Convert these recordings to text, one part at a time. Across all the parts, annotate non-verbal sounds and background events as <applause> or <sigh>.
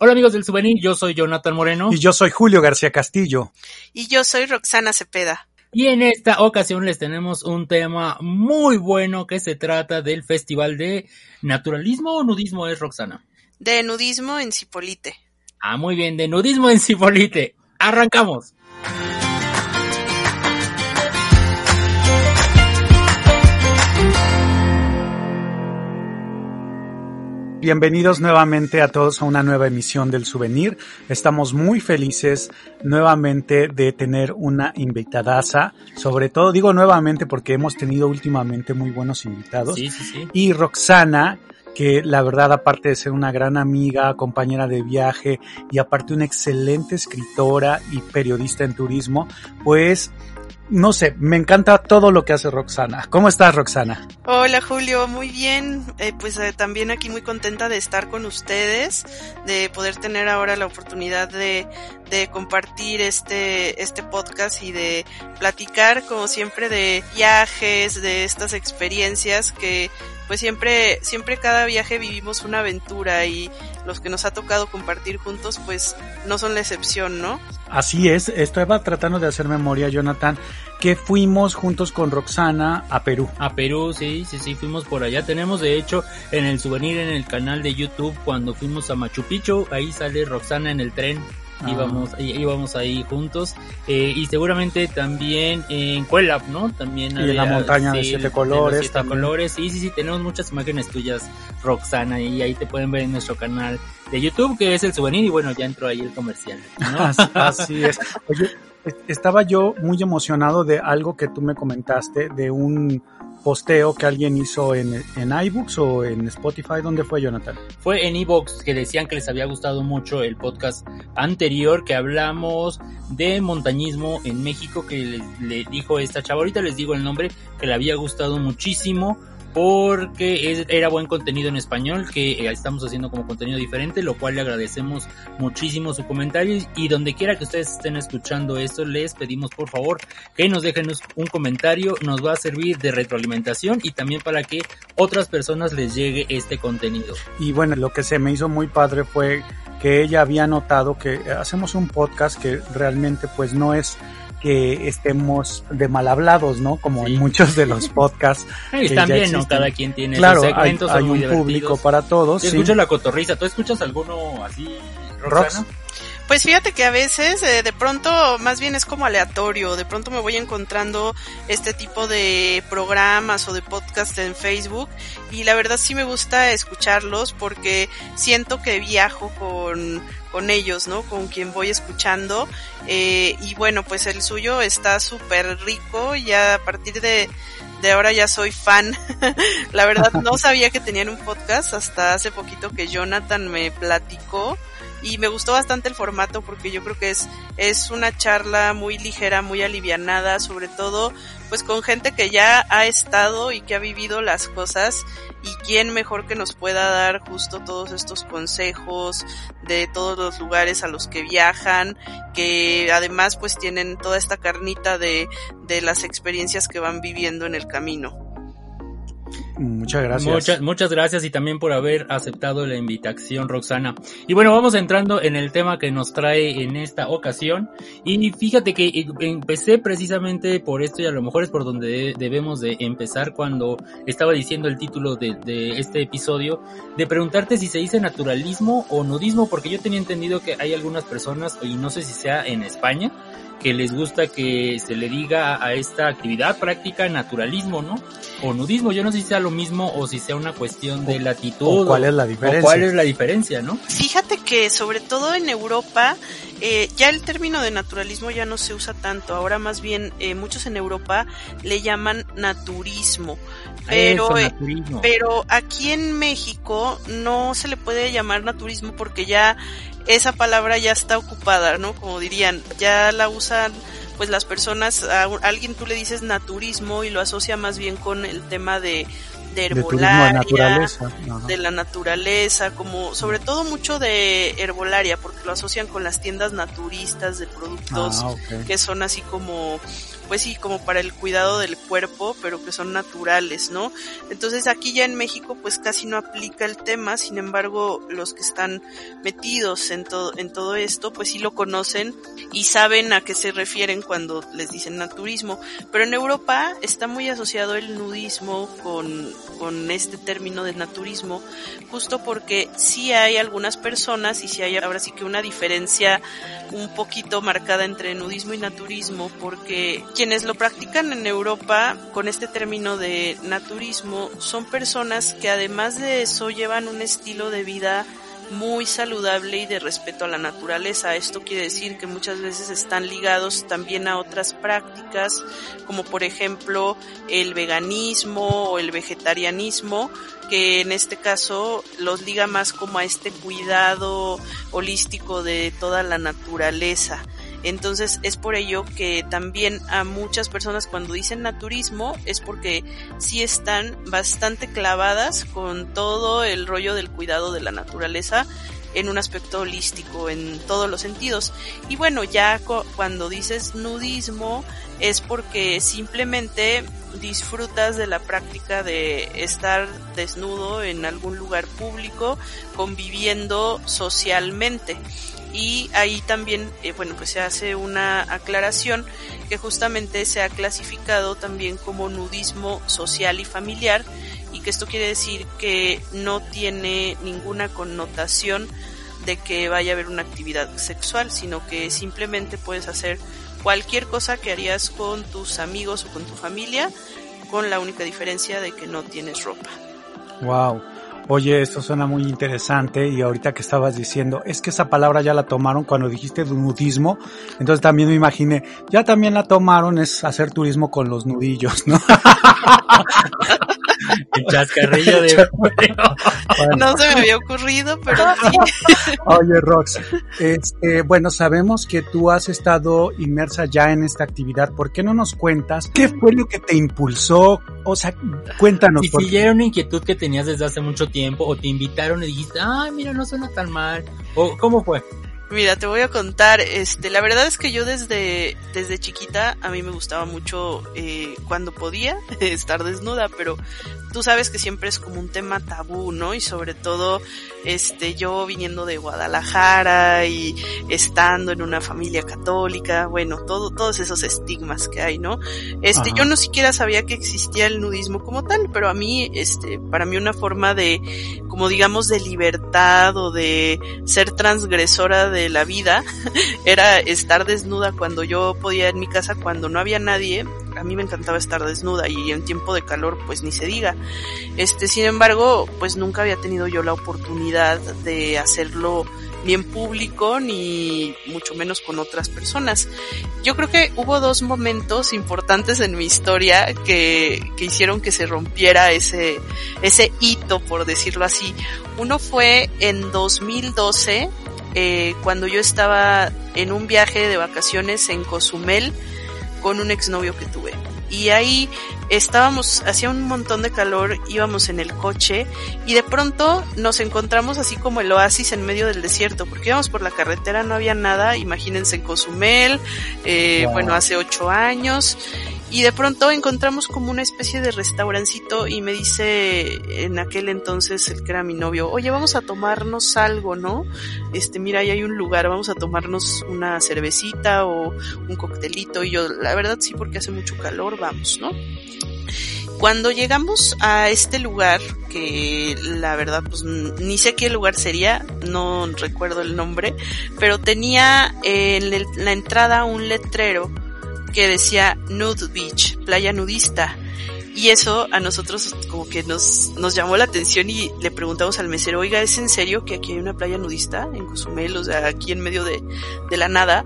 Hola amigos del Souvenir, yo soy Jonathan Moreno. Y yo soy Julio García Castillo. Y yo soy Roxana Cepeda. Y en esta ocasión les tenemos un tema muy bueno que se trata del Festival de Naturalismo o Nudismo es Roxana. De nudismo en Cipolite. Ah, muy bien, de nudismo en Cipolite. Arrancamos. Bienvenidos nuevamente a todos a una nueva emisión del Souvenir. Estamos muy felices nuevamente de tener una invitadaza. Sobre todo digo nuevamente porque hemos tenido últimamente muy buenos invitados. Sí, sí, sí. Y Roxana, que la verdad aparte de ser una gran amiga, compañera de viaje y aparte una excelente escritora y periodista en turismo, pues no sé, me encanta todo lo que hace Roxana. ¿Cómo estás, Roxana? Hola, Julio, muy bien. Eh, pues eh, también aquí muy contenta de estar con ustedes, de poder tener ahora la oportunidad de, de compartir este, este podcast y de platicar, como siempre, de viajes, de estas experiencias que pues siempre, siempre cada viaje vivimos una aventura y los que nos ha tocado compartir juntos, pues no son la excepción, ¿no? Así es, estaba tratando de hacer memoria, Jonathan, que fuimos juntos con Roxana a Perú. A Perú, sí, sí, sí, fuimos por allá. Tenemos de hecho en el souvenir en el canal de YouTube cuando fuimos a Machu Picchu, ahí sale Roxana en el tren. Ah. Íbamos, íbamos ahí juntos eh, y seguramente también en Cuelap, ¿no? También Y en la montaña de siete colores siete también. colores, sí, sí, sí, tenemos muchas imágenes tuyas, Roxana, y ahí te pueden ver en nuestro canal de YouTube, que es el souvenir, y bueno, ya entró ahí el comercial, ¿no? <laughs> Así, es. Oye, es- estaba yo muy emocionado de algo que tú me comentaste, de un posteo que alguien hizo en, en iBooks o en Spotify. ¿Dónde fue, Jonathan? Fue en Evox que decían que les había gustado mucho el podcast anterior que hablamos de montañismo en México que le, dijo esta chava, les digo el nombre, que le había gustado muchísimo porque era buen contenido en español que eh, estamos haciendo como contenido diferente, lo cual le agradecemos muchísimo su comentario y donde quiera que ustedes estén escuchando esto, les pedimos por favor que nos dejen un comentario, nos va a servir de retroalimentación y también para que otras personas les llegue este contenido. Y bueno, lo que se me hizo muy padre fue que ella había notado que hacemos un podcast que realmente pues no es que estemos de mal hablados, ¿no? Como Sí. en muchos de los podcasts. <laughs> Y bien, ¿no? Cada quien tiene Claro, sus hay, segmentos, hay muy un público divertidos. para todos. Yo sí. escucho la cotorriza. ¿Tú escuchas alguno así, Roxana? Rox. Pues fíjate que a veces eh, de pronto más bien es como aleatorio, de pronto me voy encontrando este tipo de programas o de podcasts en Facebook y la verdad sí me gusta escucharlos porque siento que viajo con, con ellos, ¿no? Con quien voy escuchando eh, y bueno pues el suyo está súper rico ya a partir de de ahora ya soy fan. <laughs> la verdad no sabía que tenían un podcast hasta hace poquito que Jonathan me platicó y me gustó bastante el formato porque yo creo que es es una charla muy ligera, muy alivianada, sobre todo pues con gente que ya ha estado y que ha vivido las cosas y quién mejor que nos pueda dar justo todos estos consejos de todos los lugares a los que viajan, que además pues tienen toda esta carnita de de las experiencias que van viviendo en el camino. Muchas gracias. Muchas, muchas gracias y también por haber aceptado la invitación, Roxana. Y bueno, vamos entrando en el tema que nos trae en esta ocasión. Y fíjate que empecé precisamente por esto y a lo mejor es por donde debemos de empezar cuando estaba diciendo el título de, de este episodio, de preguntarte si se dice naturalismo o nudismo, porque yo tenía entendido que hay algunas personas, y no sé si sea en España, que les gusta que se le diga a esta actividad práctica naturalismo, ¿no? O nudismo, yo no sé si sea lo mismo o si sea una cuestión de latitud. ¿O cuál es la o diferencia? cuál es la diferencia, ¿no? Fíjate que sobre todo en Europa eh, ya el término de naturalismo ya no se usa tanto. Ahora más bien eh, muchos en Europa le llaman naturismo. Pero, Eso, eh, naturismo. pero aquí en México no se le puede llamar naturismo porque ya esa palabra ya está ocupada, ¿no? Como dirían, ya la usan pues las personas, a alguien tú le dices naturismo y lo asocia más bien con el tema de, de herbolaria, de la naturaleza, como sobre todo mucho de herbolaria, porque lo asocian con las tiendas naturistas de productos Ah, que son así como pues sí, como para el cuidado del cuerpo, pero que son naturales, ¿no? Entonces aquí ya en México pues casi no aplica el tema, sin embargo los que están metidos en todo, en todo esto pues sí lo conocen y saben a qué se refieren cuando les dicen naturismo, pero en Europa está muy asociado el nudismo con, con este término de naturismo, justo porque sí hay algunas personas y sí hay ahora sí que una diferencia un poquito marcada entre nudismo y naturismo, porque quienes lo practican en Europa con este término de naturismo son personas que además de eso llevan un estilo de vida muy saludable y de respeto a la naturaleza. Esto quiere decir que muchas veces están ligados también a otras prácticas, como por ejemplo el veganismo o el vegetarianismo, que en este caso los liga más como a este cuidado holístico de toda la naturaleza. Entonces es por ello que también a muchas personas cuando dicen naturismo es porque sí están bastante clavadas con todo el rollo del cuidado de la naturaleza en un aspecto holístico en todos los sentidos. Y bueno, ya cuando dices nudismo es porque simplemente disfrutas de la práctica de estar desnudo en algún lugar público conviviendo socialmente y ahí también, eh, bueno, pues se hace una aclaración que justamente se ha clasificado también como nudismo social y familiar y que esto quiere decir que no tiene ninguna connotación de que vaya a haber una actividad sexual, sino que simplemente puedes hacer cualquier cosa que harías con tus amigos o con tu familia, con la única diferencia de que no tienes ropa. Wow. Oye, esto suena muy interesante y ahorita que estabas diciendo, es que esa palabra ya la tomaron cuando dijiste nudismo, entonces también me imaginé, ya también la tomaron es hacer turismo con los nudillos, ¿no? <laughs> El chascarrillo de... <laughs> Bueno. No se me había ocurrido, pero sí. Oye, Rox, este, bueno, sabemos que tú has estado inmersa ya en esta actividad. ¿Por qué no nos cuentas qué fue lo que te impulsó? O sea, cuéntanos. Si, si era una inquietud que tenías desde hace mucho tiempo o te invitaron y dijiste, ay, mira, no suena tan mal. ¿O cómo fue? Mira, te voy a contar, este, la verdad es que yo desde, desde chiquita a mí me gustaba mucho eh, cuando podía <laughs> estar desnuda, pero tú sabes que siempre es como un tema tabú, ¿no? Y sobre todo, este, yo viniendo de Guadalajara y estando en una familia católica, bueno, todo, todos esos estigmas que hay, ¿no? Este, Ajá. yo no siquiera sabía que existía el nudismo como tal, pero a mí, este, para mí una forma de, como digamos, de libertad o de ser transgresora de la vida <laughs> era estar desnuda cuando yo podía en mi casa, cuando no había nadie, a mí me encantaba estar desnuda y en tiempo de calor pues ni se diga. Este, sin embargo, pues nunca había tenido yo la oportunidad de hacerlo ni en público ni mucho menos con otras personas. Yo creo que hubo dos momentos importantes en mi historia que, que hicieron que se rompiera ese, ese hito, por decirlo así. Uno fue en 2012, eh, cuando yo estaba en un viaje de vacaciones en Cozumel con un exnovio que tuve. Y ahí estábamos, hacía un montón de calor, íbamos en el coche y de pronto nos encontramos así como el oasis en medio del desierto, porque íbamos por la carretera, no había nada, imagínense en Cozumel, eh, wow. bueno, hace ocho años, y de pronto encontramos como una especie de restaurancito y me dice en aquel entonces el que era mi novio, oye, vamos a tomarnos algo, ¿no? Este, mira, ahí hay un lugar, vamos a tomarnos una cervecita o un coctelito y yo, la verdad sí, porque hace mucho calor, vamos, ¿no? Cuando llegamos a este lugar, que la verdad pues ni sé qué lugar sería, no recuerdo el nombre, pero tenía en la entrada un letrero que decía Nude Beach, playa nudista. Y eso a nosotros como que nos, nos llamó la atención y le preguntamos al mesero, oiga, ¿es en serio que aquí hay una playa nudista en Cozumel, o sea, aquí en medio de, de la nada?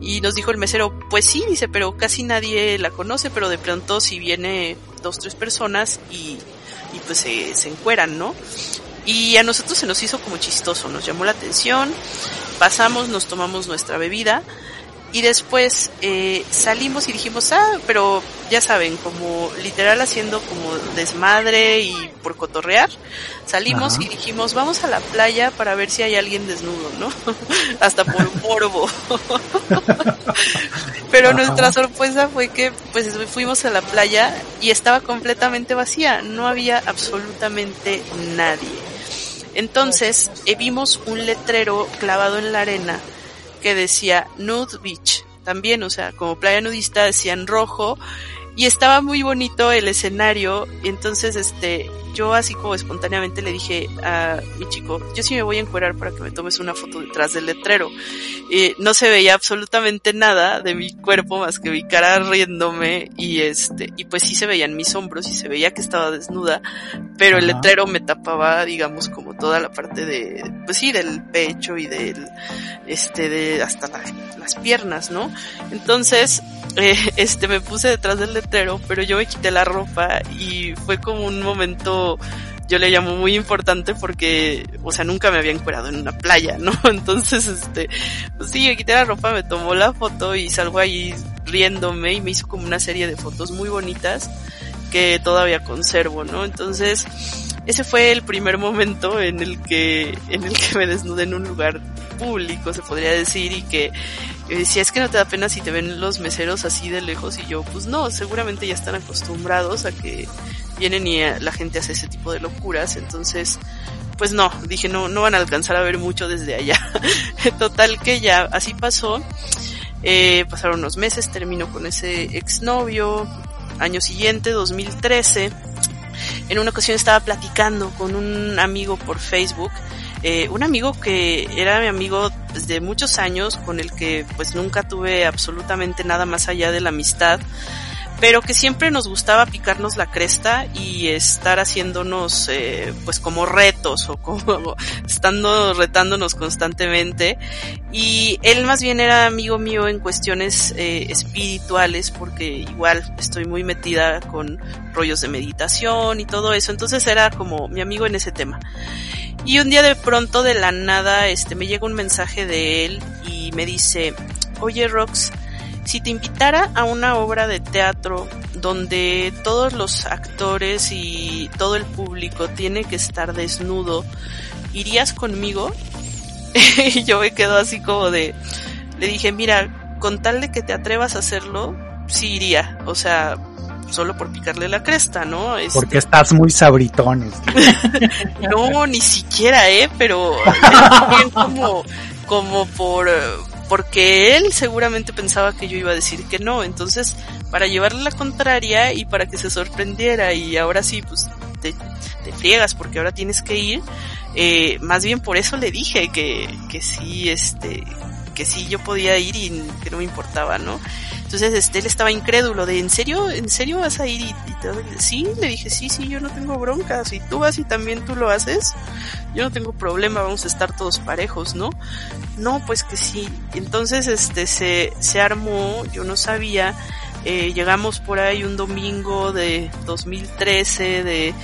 Y nos dijo el mesero, pues sí, dice, pero casi nadie la conoce, pero de pronto si viene dos, tres personas y, y pues se, se encueran, ¿no? Y a nosotros se nos hizo como chistoso, nos llamó la atención, pasamos, nos tomamos nuestra bebida, y después eh, salimos y dijimos, ah, pero ya saben, como literal haciendo como desmadre y por cotorrear, salimos y dijimos, vamos a la playa para ver si hay alguien desnudo, ¿no? <laughs> Hasta por un <laughs> morbo. pero nuestra sorpresa fue que pues fuimos a la playa y estaba completamente vacía, no había absolutamente nadie. Entonces eh, vimos un letrero clavado en la arena que decía Nude Beach. También, o sea, como playa nudista decía en rojo y estaba muy bonito el escenario. Entonces, este, yo así como espontáneamente le dije a mi chico, yo sí me voy a encuerar para que me tomes una foto detrás del letrero. Y no se veía absolutamente nada de mi cuerpo más que mi cara riéndome y este, y pues sí se veían mis hombros y se veía que estaba desnuda, pero el letrero me tapaba, digamos, como toda la parte de, pues sí, del pecho y del, este, de hasta las piernas, ¿no? Entonces, eh, <laughs> este, me puse detrás del letrero, pero yo me quité la ropa y fue como un momento, yo le llamo muy importante porque, o sea, nunca me había encuerado en una playa, ¿no? <laughs> Entonces, este, pues sí, me quité la ropa, me tomó la foto y salgo ahí riéndome y me hizo como una serie de fotos muy bonitas que todavía conservo, ¿no? Entonces, ese fue el primer momento en el que, en el que me desnudé en un lugar público, se podría decir, y que yo decía, es que no te da pena si te ven los meseros así de lejos, y yo, pues no, seguramente ya están acostumbrados a que vienen y la gente hace ese tipo de locuras, entonces, pues no, dije, no, no van a alcanzar a ver mucho desde allá. <laughs> Total que ya, así pasó. Eh, pasaron unos meses, terminó con ese exnovio, año siguiente, 2013, en una ocasión estaba platicando con un amigo por Facebook, eh, un amigo que era mi amigo desde muchos años, con el que pues nunca tuve absolutamente nada más allá de la amistad, pero que siempre nos gustaba picarnos la cresta y estar haciéndonos eh, pues como retos o como <laughs> estando retándonos constantemente. Y él más bien era amigo mío en cuestiones eh, espirituales porque igual estoy muy metida con rollos de meditación y todo eso. Entonces era como mi amigo en ese tema. Y un día de pronto de la nada este me llega un mensaje de él y me dice oye Rox si te invitara a una obra de teatro donde todos los actores y todo el público tiene que estar desnudo, ¿irías conmigo? <laughs> y yo me quedo así como de, le dije, mira, con tal de que te atrevas a hacerlo, sí iría, o sea, solo por picarle la cresta, ¿no? Este... Porque estás muy sabritón. <laughs> no, ni siquiera, eh, pero bien <laughs> como, como por, porque él seguramente pensaba que yo iba a decir que no, entonces para llevarle la contraria y para que se sorprendiera y ahora sí, pues te, te friegas porque ahora tienes que ir, eh, más bien por eso le dije que, que sí, este, que sí yo podía ir y que no me importaba, ¿no? Entonces este, él estaba incrédulo de, ¿en serio? ¿En serio vas a ir? Y, y sí, le dije, sí, sí, yo no tengo bronca, si tú vas y también tú lo haces, yo no tengo problema, vamos a estar todos parejos, ¿no? No, pues que sí. Entonces este, se, se armó, yo no sabía, eh, llegamos por ahí un domingo de 2013, de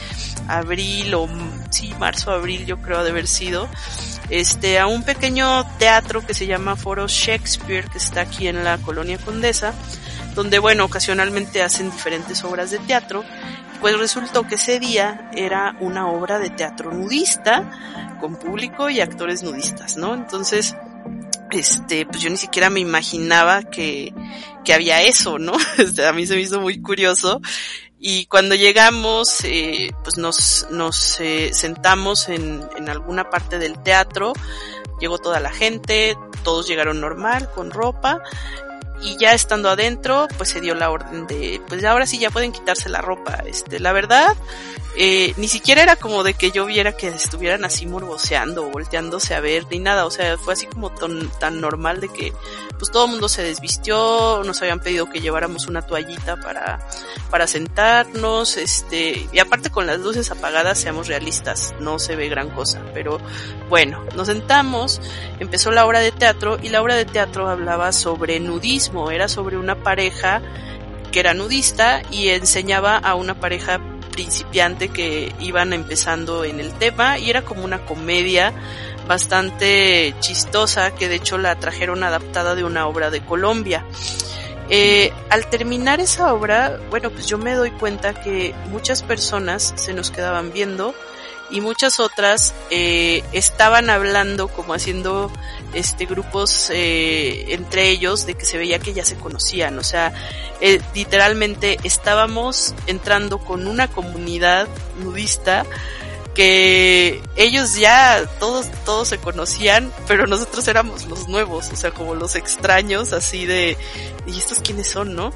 abril o sí, marzo, abril yo creo de haber sido, este, a un pequeño teatro que se llama Foro Shakespeare, que está aquí en la colonia Condesa, donde bueno, ocasionalmente hacen diferentes obras de teatro, pues resultó que ese día era una obra de teatro nudista, con público y actores nudistas, ¿no? Entonces, este, pues yo ni siquiera me imaginaba que, que había eso, ¿no? <laughs> A mí se me hizo muy curioso. Y cuando llegamos, eh, pues nos, nos eh, sentamos en, en alguna parte del teatro, llegó toda la gente, todos llegaron normal, con ropa, y ya estando adentro, pues se dio la orden de, pues ahora sí ya pueden quitarse la ropa. Este, la verdad, eh, ni siquiera era como de que yo viera que estuvieran así morboseando o volteándose a ver ni nada, o sea, fue así como tan, tan normal de que pues todo el mundo se desvistió, nos habían pedido que lleváramos una toallita para, para sentarnos, este, y aparte con las luces apagadas, seamos realistas, no se ve gran cosa, pero bueno, nos sentamos, empezó la obra de teatro y la obra de teatro hablaba sobre nudismo, era sobre una pareja que era nudista y enseñaba a una pareja principiante que iban empezando en el tema y era como una comedia bastante chistosa, que de hecho la trajeron adaptada de una obra de Colombia. Eh, al terminar esa obra, bueno, pues yo me doy cuenta que muchas personas se nos quedaban viendo y muchas otras eh, estaban hablando como haciendo este grupos eh, entre ellos de que se veía que ya se conocían. O sea eh, literalmente estábamos entrando con una comunidad nudista que ellos ya todos todos se conocían pero nosotros éramos los nuevos o sea como los extraños así de y estos quiénes son no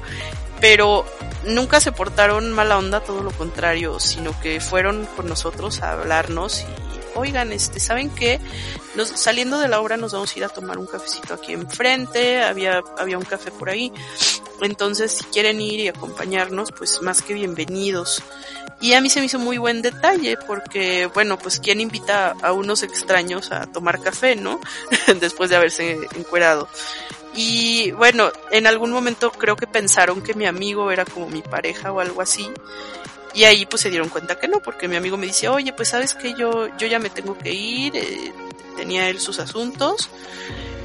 pero nunca se portaron mala onda, todo lo contrario, sino que fueron con nosotros a hablarnos y oigan, este, ¿saben qué? Nos, saliendo de la obra nos vamos a ir a tomar un cafecito aquí enfrente, había, había un café por ahí. Entonces, si quieren ir y acompañarnos, pues más que bienvenidos. Y a mí se me hizo muy buen detalle porque, bueno, pues quién invita a unos extraños a tomar café, ¿no? <laughs> Después de haberse encuerado. Y bueno, en algún momento creo que pensaron que mi amigo era como mi pareja o algo así. Y ahí pues se dieron cuenta que no, porque mi amigo me dice, oye, pues sabes que yo, yo ya me tengo que ir, eh, tenía él sus asuntos,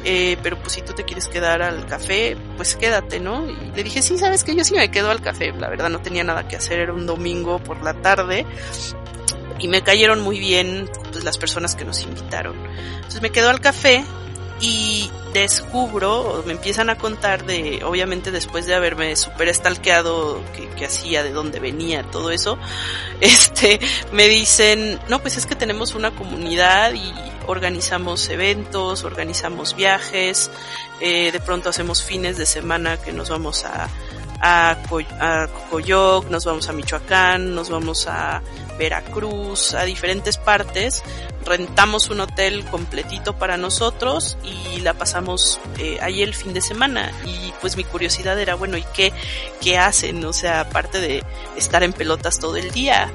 eh, pero pues si tú te quieres quedar al café, pues quédate, ¿no? Y le dije, sí, sabes que yo sí me quedo al café, la verdad no tenía nada que hacer, era un domingo por la tarde, y me cayeron muy bien pues, las personas que nos invitaron. Entonces me quedo al café y descubro, me empiezan a contar de, obviamente después de haberme super estalqueado que, hacía, de dónde venía, todo eso, <laughs> este, me dicen, no, pues es que tenemos una comunidad y organizamos eventos, organizamos viajes, eh, de pronto hacemos fines de semana que nos vamos a, a, Coyoc, nos vamos a Michoacán, nos vamos a Veracruz, a diferentes partes rentamos un hotel completito para nosotros y la pasamos eh, ahí el fin de semana. Y pues mi curiosidad era bueno y qué qué hacen o sea aparte de estar en pelotas todo el día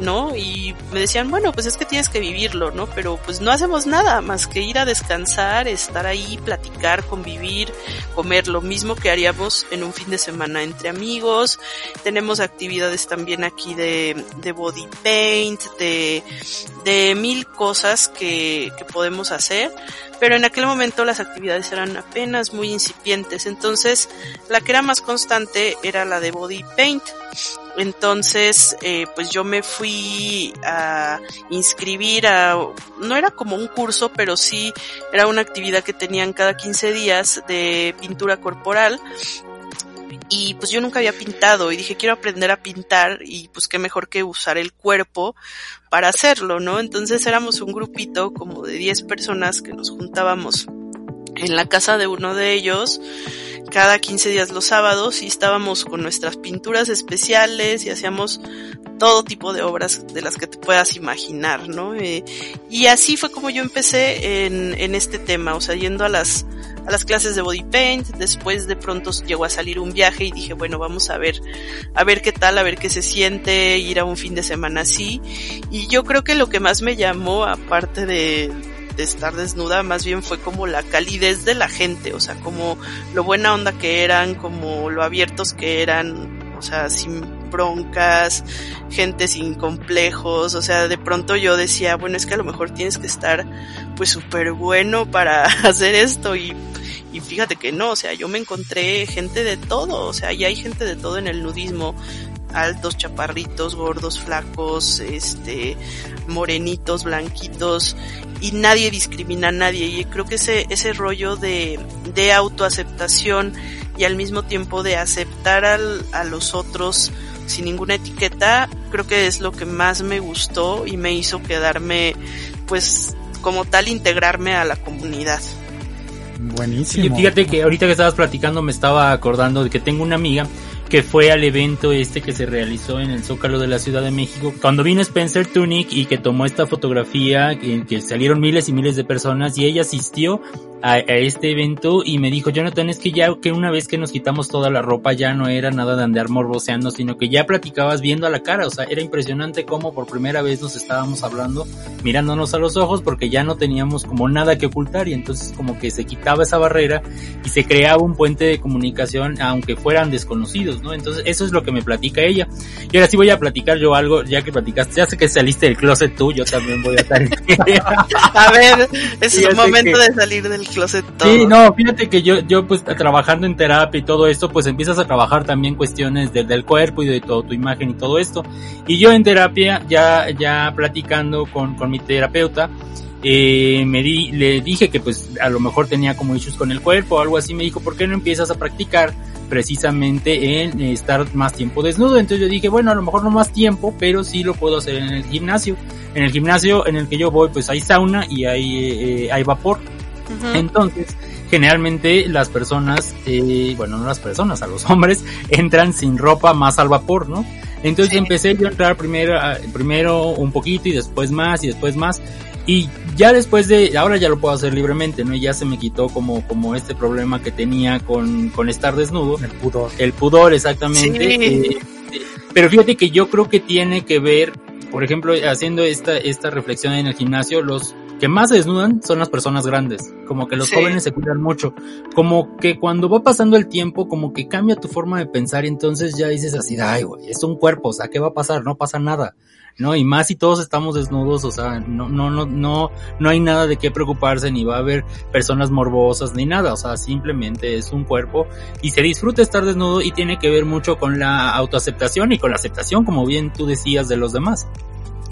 no y me decían bueno pues es que tienes que vivirlo no pero pues no hacemos nada más que ir a descansar estar ahí platicar convivir comer lo mismo que haríamos en un fin de semana entre amigos. Tenemos actividades también aquí de, de body paint de mil cosas cosas que, que podemos hacer, pero en aquel momento las actividades eran apenas muy incipientes, entonces la que era más constante era la de body paint. Entonces, eh, pues yo me fui a inscribir a, no era como un curso, pero sí era una actividad que tenían cada 15 días de pintura corporal y pues yo nunca había pintado y dije quiero aprender a pintar y pues qué mejor que usar el cuerpo para hacerlo, ¿no? Entonces éramos un grupito como de 10 personas que nos juntábamos en la casa de uno de ellos cada 15 días los sábados y estábamos con nuestras pinturas especiales y hacíamos todo tipo de obras de las que te puedas imaginar, ¿no? Eh, y así fue como yo empecé en, en este tema, o sea, yendo a las a las clases de body paint, después de pronto llegó a salir un viaje y dije, bueno, vamos a ver, a ver qué tal, a ver qué se siente ir a un fin de semana así. Y yo creo que lo que más me llamó, aparte de, de estar desnuda, más bien fue como la calidez de la gente, o sea, como lo buena onda que eran, como lo abiertos que eran, o sea, sin broncas, gente sin complejos, o sea, de pronto yo decía, bueno, es que a lo mejor tienes que estar pues súper bueno para <laughs> hacer esto y y fíjate que no, o sea, yo me encontré gente de todo, o sea, y hay gente de todo en el nudismo, altos, chaparritos, gordos, flacos, este, morenitos, blanquitos, y nadie discrimina a nadie. Y creo que ese, ese rollo de, de autoaceptación y al mismo tiempo de aceptar al, a los otros sin ninguna etiqueta, creo que es lo que más me gustó y me hizo quedarme, pues, como tal, integrarme a la comunidad. Buenísimo. fíjate que ahorita que estabas platicando me estaba acordando de que tengo una amiga que fue al evento este que se realizó en el Zócalo de la Ciudad de México. Cuando vino Spencer Tunick y que tomó esta fotografía, que, que salieron miles y miles de personas y ella asistió a, este evento y me dijo, Jonathan, es que ya que una vez que nos quitamos toda la ropa ya no era nada de andar morboseando, sino que ya platicabas viendo a la cara, o sea, era impresionante cómo por primera vez nos estábamos hablando, mirándonos a los ojos porque ya no teníamos como nada que ocultar y entonces como que se quitaba esa barrera y se creaba un puente de comunicación aunque fueran desconocidos, ¿no? Entonces eso es lo que me platica ella. Y ahora sí voy a platicar yo algo, ya que platicaste, ya sé que saliste del closet tú, yo también voy a salir. <laughs> <laughs> a ver, es el momento de salir del closet todo. Sí, no, fíjate que yo, yo pues trabajando en terapia y todo esto, pues empiezas a trabajar también cuestiones del cuerpo y de todo tu imagen y todo esto. Y yo en terapia, ya, ya platicando con, con mi terapeuta, eh, me di, le dije que pues a lo mejor tenía como issues con el cuerpo o algo así, me dijo, ¿por qué no empiezas a practicar precisamente en estar más tiempo desnudo? Entonces yo dije, bueno, a lo mejor no más tiempo, pero sí lo puedo hacer en el gimnasio. En el gimnasio en el que yo voy pues hay sauna y hay, eh, hay vapor. Entonces, generalmente las personas, eh, bueno, no las personas, a los <laughs> hombres, entran sin ropa más al vapor, ¿no? Entonces empecé yo a entrar primero, primero un poquito y después más y después más. Y ya después de, ahora ya lo puedo hacer libremente, ¿no? Y ya se me quitó como, como este problema que tenía con, con estar desnudo. El pudor. El pudor, exactamente. Eh, pero fíjate que yo creo que tiene que ver, por ejemplo, haciendo esta, esta reflexión en el gimnasio, los que más se desnudan son las personas grandes. Como que los jóvenes se cuidan mucho. Como que cuando va pasando el tiempo, como que cambia tu forma de pensar y entonces ya dices así, ay, güey, es un cuerpo, o sea, ¿qué va a pasar? No pasa nada. ¿No? Y más si todos estamos desnudos, o sea, no, no, no, no, no hay nada de qué preocuparse, ni va a haber personas morbosas, ni nada, o sea, simplemente es un cuerpo y se disfruta estar desnudo y tiene que ver mucho con la autoaceptación y con la aceptación, como bien tú decías, de los demás.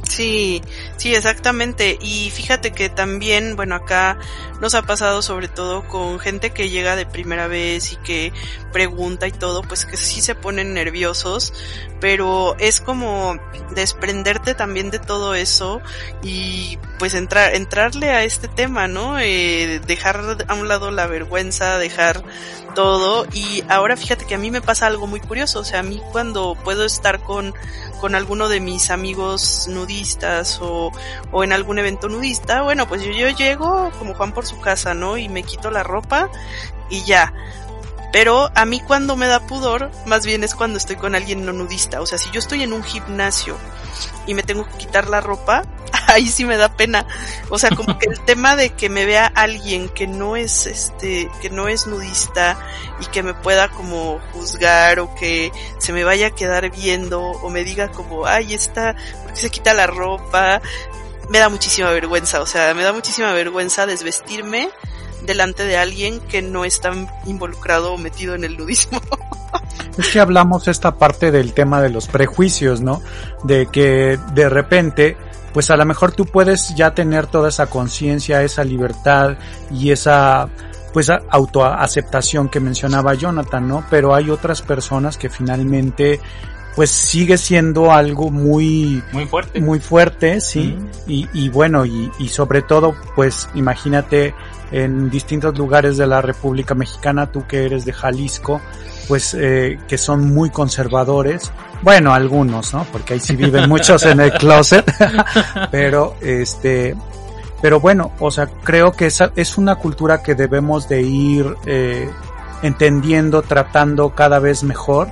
Sí, sí, exactamente. Y fíjate que también, bueno, acá nos ha pasado sobre todo con gente que llega de primera vez y que pregunta y todo, pues que sí se ponen nerviosos, pero es como desprenderte también de todo eso y pues entrar, entrarle a este tema, ¿no? Eh, dejar a un lado la vergüenza, dejar todo y ahora fíjate que a mí me pasa algo muy curioso, o sea, a mí cuando puedo estar con con alguno de mis amigos nudistas o, o en algún evento nudista, bueno, pues yo, yo llego como Juan por su casa, ¿no? Y me quito la ropa y ya. Pero a mí cuando me da pudor, más bien es cuando estoy con alguien no nudista. O sea, si yo estoy en un gimnasio y me tengo que quitar la ropa, <laughs> ahí sí me da pena. O sea, como que el <laughs> tema de que me vea alguien que no es este, que no es nudista y que me pueda como juzgar o que se me vaya a quedar viendo o me diga como, ay, está, porque se quita la ropa, me da muchísima vergüenza. O sea, me da muchísima vergüenza desvestirme delante de alguien que no está involucrado o metido en el nudismo. <laughs> Es que hablamos esta parte del tema de los prejuicios, ¿no? De que de repente, pues a lo mejor tú puedes ya tener toda esa conciencia, esa libertad y esa pues autoaceptación que mencionaba Jonathan, ¿no? Pero hay otras personas que finalmente pues sigue siendo algo muy muy fuerte muy fuerte sí y, y bueno y, y sobre todo pues imagínate en distintos lugares de la República Mexicana, tú que eres de Jalisco, pues eh, que son muy conservadores. Bueno, algunos, ¿no? Porque ahí sí viven <laughs> muchos en el closet. <laughs> pero este, pero bueno, o sea, creo que esa es una cultura que debemos de ir eh, entendiendo, tratando cada vez mejor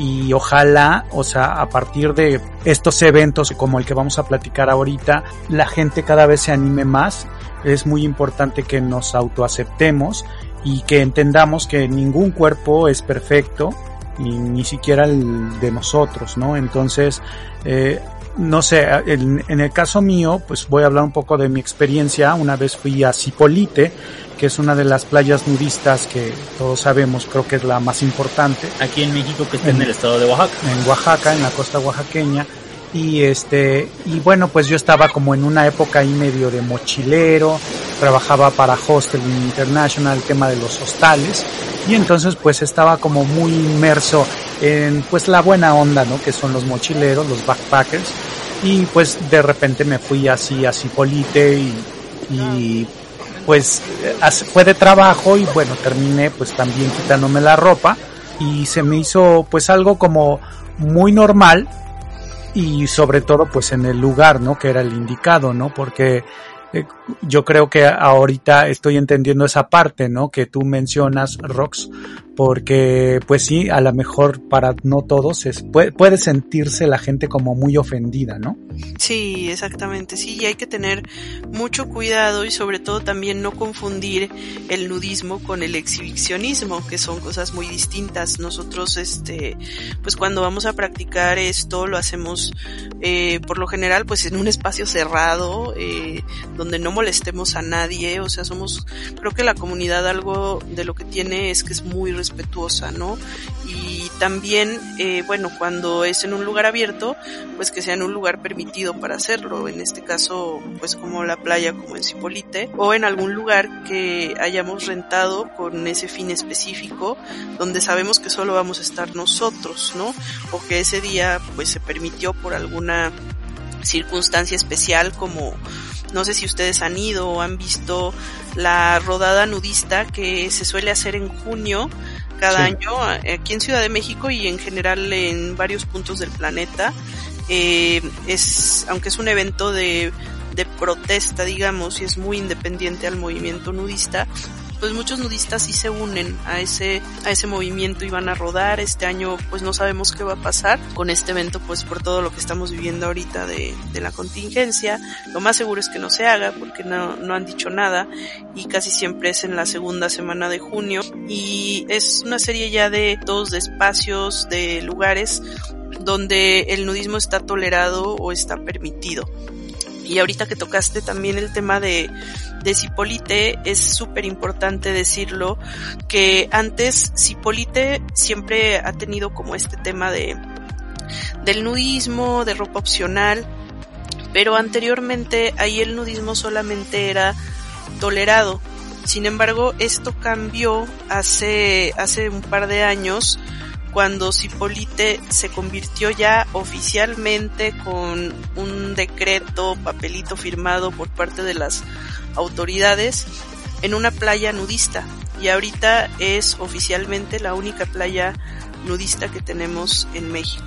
y ojalá, o sea, a partir de estos eventos como el que vamos a platicar ahorita, la gente cada vez se anime más. Es muy importante que nos autoaceptemos y que entendamos que ningún cuerpo es perfecto y ni siquiera el de nosotros, ¿no? Entonces, eh, no sé, en, en, el caso mío, pues voy a hablar un poco de mi experiencia. Una vez fui a Cipolite, que es una de las playas nudistas que todos sabemos, creo que es la más importante. Aquí en México, que está en, en el estado de Oaxaca. En Oaxaca, en la costa oaxaqueña. Y este, y bueno, pues yo estaba como en una época ahí medio de mochilero, trabajaba para Hostel International, el tema de los hostales, y entonces pues estaba como muy inmerso en pues la buena onda, ¿no? Que son los mochileros, los backpackers, y pues de repente me fui así a Cipolite y, y pues fue de trabajo y bueno, terminé pues también quitándome la ropa y se me hizo pues algo como muy normal y sobre todo pues en el lugar, ¿no? Que era el indicado, ¿no? Porque eh, yo creo que ahorita estoy entendiendo esa parte, ¿no? Que tú mencionas, Rox, porque pues sí, a lo mejor para no todos es, puede, puede sentirse la gente como muy ofendida, ¿no? Sí, exactamente, sí, y hay que tener mucho cuidado y sobre todo también no confundir el nudismo con el exhibicionismo, que son cosas muy distintas. Nosotros, este, pues cuando vamos a practicar esto, lo hacemos eh, por lo general pues en un espacio cerrado, eh, donde no molestemos a nadie, o sea, somos, creo que la comunidad algo de lo que tiene es que es muy respetuosa, ¿no? Y también, eh, bueno, cuando es en un lugar abierto, pues que sea en un lugar permitido para hacerlo, en este caso, pues como la playa, como en Cipolite, o en algún lugar que hayamos rentado con ese fin específico, donde sabemos que solo vamos a estar nosotros, ¿no? O que ese día, pues se permitió por alguna circunstancia especial como no sé si ustedes han ido o han visto la rodada nudista que se suele hacer en junio cada año aquí en Ciudad de México y en general en varios puntos del planeta. Eh, es, aunque es un evento de, de protesta, digamos, y es muy independiente al movimiento nudista, pues muchos nudistas sí se unen a ese, a ese movimiento y van a rodar. Este año pues no sabemos qué va a pasar con este evento pues por todo lo que estamos viviendo ahorita de, de la contingencia. Lo más seguro es que no se haga porque no, no han dicho nada y casi siempre es en la segunda semana de junio y es una serie ya de de espacios, de lugares donde el nudismo está tolerado o está permitido. Y ahorita que tocaste también el tema de, de Cipolite, es súper importante decirlo, que antes Cipolite siempre ha tenido como este tema de, del nudismo, de ropa opcional, pero anteriormente ahí el nudismo solamente era tolerado. Sin embargo, esto cambió hace, hace un par de años cuando Cipolite se convirtió ya oficialmente con un decreto, papelito firmado por parte de las autoridades en una playa nudista y ahorita es oficialmente la única playa nudista que tenemos en México.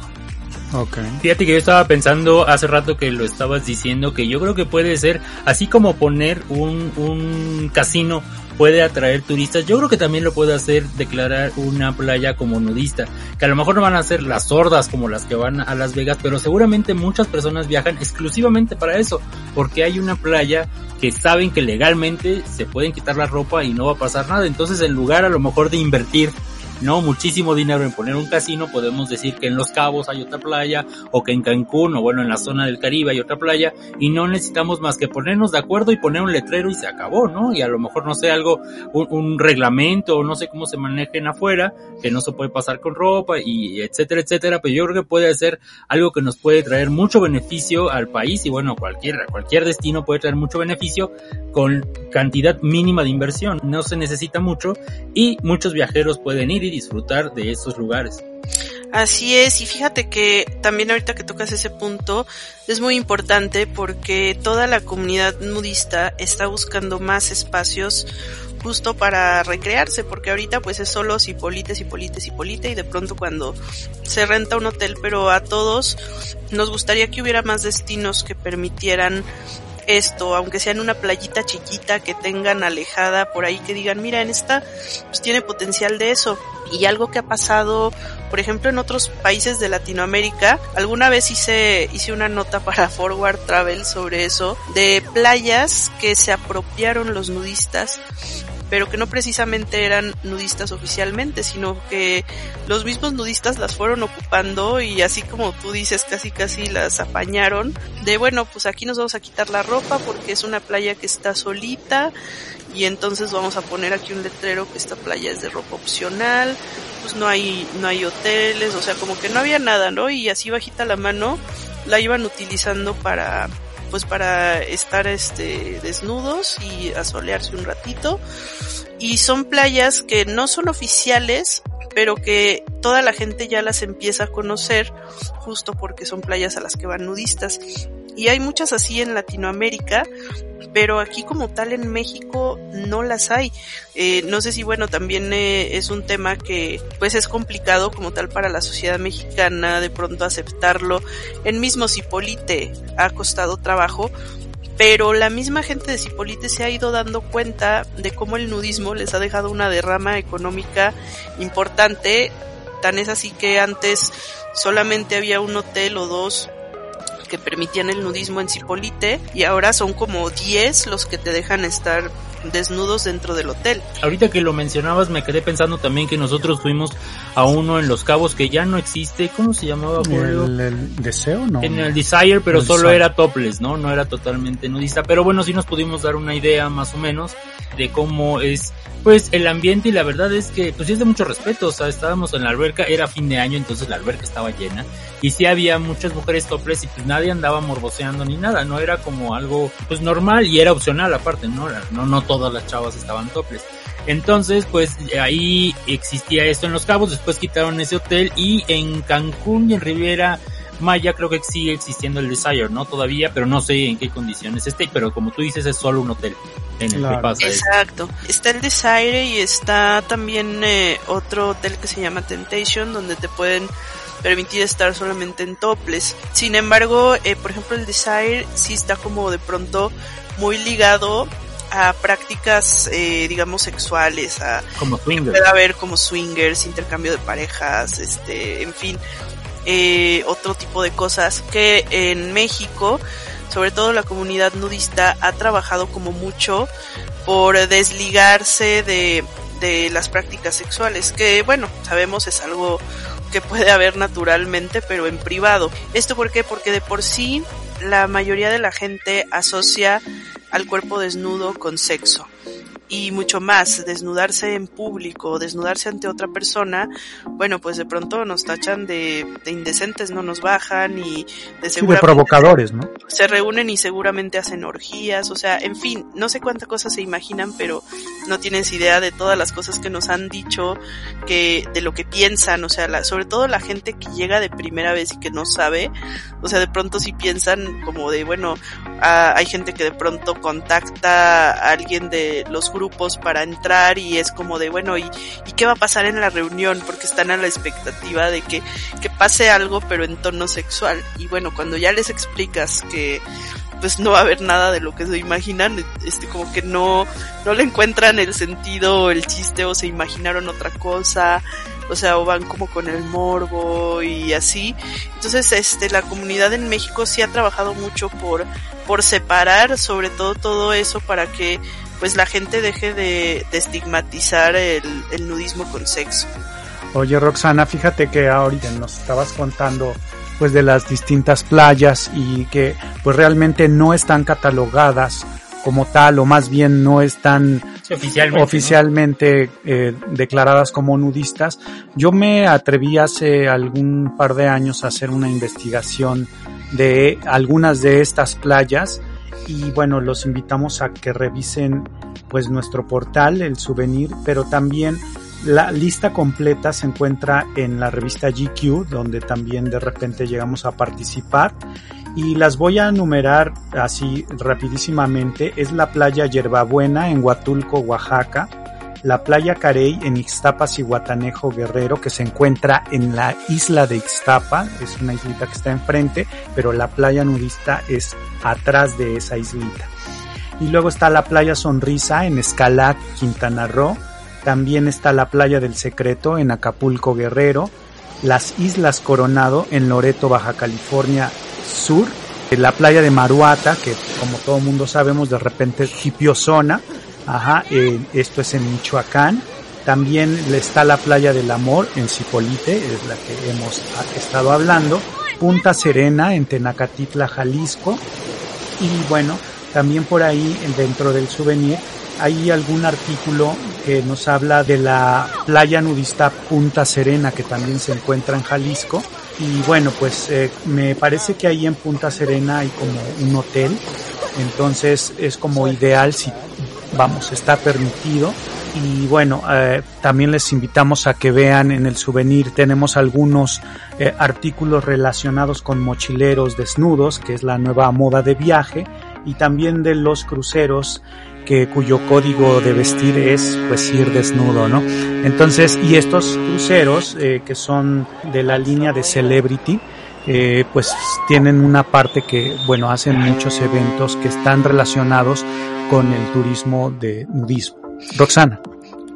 Okay. Fíjate que yo estaba pensando hace rato que lo estabas diciendo que yo creo que puede ser así como poner un, un casino puede atraer turistas. Yo creo que también lo puede hacer declarar una playa como nudista, que a lo mejor no van a ser las sordas como las que van a Las Vegas, pero seguramente muchas personas viajan exclusivamente para eso, porque hay una playa que saben que legalmente se pueden quitar la ropa y no va a pasar nada. Entonces, en lugar a lo mejor de invertir no muchísimo dinero en poner un casino, podemos decir que en Los Cabos hay otra playa, o que en Cancún, o bueno, en la zona del Caribe hay otra playa, y no necesitamos más que ponernos de acuerdo y poner un letrero y se acabó, ¿no? Y a lo mejor, no sé, algo, un, reglamento, o no sé cómo se manejen afuera, que no se puede pasar con ropa, y etcétera, etcétera, pero yo creo que puede ser algo que nos puede traer mucho beneficio al país, y bueno, cualquier, cualquier destino puede traer mucho beneficio con cantidad mínima de inversión, no se necesita mucho, y muchos viajeros pueden ir y disfrutar de estos lugares. Así es, y fíjate que también ahorita que tocas ese punto es muy importante porque toda la comunidad nudista está buscando más espacios justo para recrearse, porque ahorita pues es solo Cipolite, Cipolite, Cipolite y de pronto cuando se renta un hotel, pero a todos nos gustaría que hubiera más destinos que permitieran esto, aunque sea en una playita chiquita que tengan alejada por ahí, que digan, mira, en esta pues tiene potencial de eso. Y algo que ha pasado, por ejemplo, en otros países de Latinoamérica, alguna vez hice, hice una nota <laughs> para Forward Travel sobre eso, de playas que se apropiaron los nudistas pero que no precisamente eran nudistas oficialmente, sino que los mismos nudistas las fueron ocupando y así como tú dices, casi casi las apañaron de bueno, pues aquí nos vamos a quitar la ropa porque es una playa que está solita y entonces vamos a poner aquí un letrero que esta playa es de ropa opcional, pues no hay no hay hoteles, o sea, como que no había nada, ¿no? Y así bajita la mano la iban utilizando para pues para estar este desnudos y asolearse un ratito. Y son playas que no son oficiales pero que toda la gente ya las empieza a conocer justo porque son playas a las que van nudistas y hay muchas así en Latinoamérica pero aquí como tal en México no las hay. Eh, no sé si bueno, también eh, es un tema que pues es complicado como tal para la sociedad mexicana de pronto aceptarlo. En mismo Cipolite ha costado trabajo pero la misma gente de Cipolite se ha ido dando cuenta de cómo el nudismo les ha dejado una derrama económica importante, tan es así que antes solamente había un hotel o dos que permitían el nudismo en Cipolite y ahora son como 10 los que te dejan estar desnudos dentro del hotel. Ahorita que lo mencionabas me quedé pensando también que nosotros fuimos a uno en Los Cabos que ya no existe, ¿cómo se llamaba? El, el deseo, ¿no? En el Desire, pero solo era topless, ¿no? No era totalmente nudista, pero bueno, sí nos pudimos dar una idea más o menos de cómo es pues el ambiente y la verdad es que pues es de mucho respeto, o sea, estábamos en la alberca, era fin de año, entonces la alberca estaba llena y sí había muchas mujeres topless y pues nadie andaba morboseando ni nada, no era como algo pues normal y era opcional aparte, no, no, no todas las chavas estaban topless. Entonces, pues ahí existía esto en Los Cabos, después quitaron ese hotel y en Cancún y en Riviera Maya creo que sigue existiendo el Desire, ¿no? Todavía, pero no sé en qué condiciones esté, pero como tú dices es solo un hotel en el que pasa Exacto. Está el Desire y está también eh, otro hotel que se llama Temptation donde te pueden permitir estar solamente en toples. Sin embargo, eh, por ejemplo, el Desire sí está como de pronto muy ligado a prácticas, eh, digamos, sexuales, a como swingers. puede haber como swingers, intercambio de parejas, este, en fin, eh, otro tipo de cosas que en México, sobre todo la comunidad nudista, ha trabajado como mucho por desligarse de, de las prácticas sexuales, que bueno, sabemos es algo que puede haber naturalmente, pero en privado. ¿Esto por qué? Porque de por sí la mayoría de la gente asocia al cuerpo desnudo con sexo y mucho más, desnudarse en público, desnudarse ante otra persona, bueno, pues de pronto nos tachan de, de indecentes, no nos bajan y de, sí, de provocadores, ¿no? Se reúnen y seguramente hacen orgías, o sea, en fin, no sé cuántas cosas se imaginan, pero no tienes idea de todas las cosas que nos han dicho, que de lo que piensan, o sea, la, sobre todo la gente que llega de primera vez y que no sabe, o sea, de pronto si piensan como de, bueno, a, hay gente que de pronto contacta a alguien de los grupos para entrar y es como de, bueno, ¿y, ¿y qué va a pasar en la reunión? Porque están a la expectativa de que, que pase algo, pero en tono sexual. Y bueno, cuando ya les explicas que pues no va a haber nada de lo que se imaginan, este como que no, no le encuentran el sentido, el chiste o se imaginaron otra cosa, o sea, o van como con el morbo y así. Entonces, este, la comunidad en México sí ha trabajado mucho por, por separar sobre todo todo eso para que pues la gente deje de, de estigmatizar el, el nudismo con sexo. Oye Roxana, fíjate que ahorita nos estabas contando pues de las distintas playas y que pues realmente no están catalogadas como tal o más bien no están sí, oficialmente, oficialmente ¿no? eh, declaradas como nudistas. Yo me atreví hace algún par de años a hacer una investigación de algunas de estas playas y bueno, los invitamos a que revisen pues nuestro portal, el souvenir, pero también la lista completa se encuentra en la revista GQ, donde también de repente llegamos a participar. Y las voy a enumerar así rapidísimamente. Es la playa Yerbabuena en Huatulco, Oaxaca. La playa Carey en Ixtapas y Guatanejo Guerrero, que se encuentra en la isla de Ixtapa. Es una islita que está enfrente, pero la playa nudista es atrás de esa islita. Y luego está la playa Sonrisa en Escalac, Quintana Roo también está la playa del Secreto en Acapulco Guerrero, las Islas Coronado en Loreto, Baja California Sur, la playa de Maruata, que como todo mundo sabemos de repente hipiozona, ajá, eh, esto es en Michoacán. También está la playa del Amor en Cipolite, es la que hemos estado hablando. Punta Serena en Tenacatitla, Jalisco. Y bueno, también por ahí dentro del souvenir hay algún artículo que nos habla de la playa nudista Punta Serena que también se encuentra en Jalisco. Y bueno, pues eh, me parece que ahí en Punta Serena hay como un hotel, entonces es como ideal si, vamos, está permitido. Y bueno, eh, también les invitamos a que vean en el souvenir, tenemos algunos eh, artículos relacionados con mochileros desnudos, que es la nueva moda de viaje, y también de los cruceros que cuyo código de vestir es pues ir desnudo, ¿no? Entonces, y estos cruceros eh, que son de la línea de Celebrity, eh, pues tienen una parte que, bueno, hacen muchos eventos que están relacionados con el turismo de nudismo. Roxana.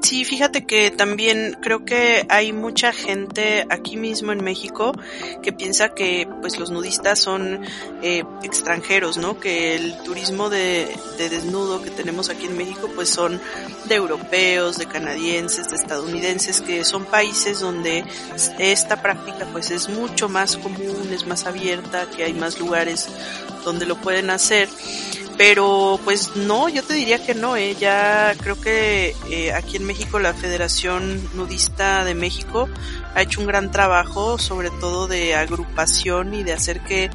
Sí, fíjate que también creo que hay mucha gente aquí mismo en México que piensa que pues los nudistas son eh, extranjeros, ¿no? Que el turismo de, de, desnudo que tenemos aquí en México pues son de europeos, de canadienses, de estadounidenses, que son países donde esta práctica pues es mucho más común, es más abierta, que hay más lugares donde lo pueden hacer pero pues no, yo te diría que no, eh. ya creo que eh, aquí en México la Federación Nudista de México ha hecho un gran trabajo, sobre todo de agrupación y de hacer que,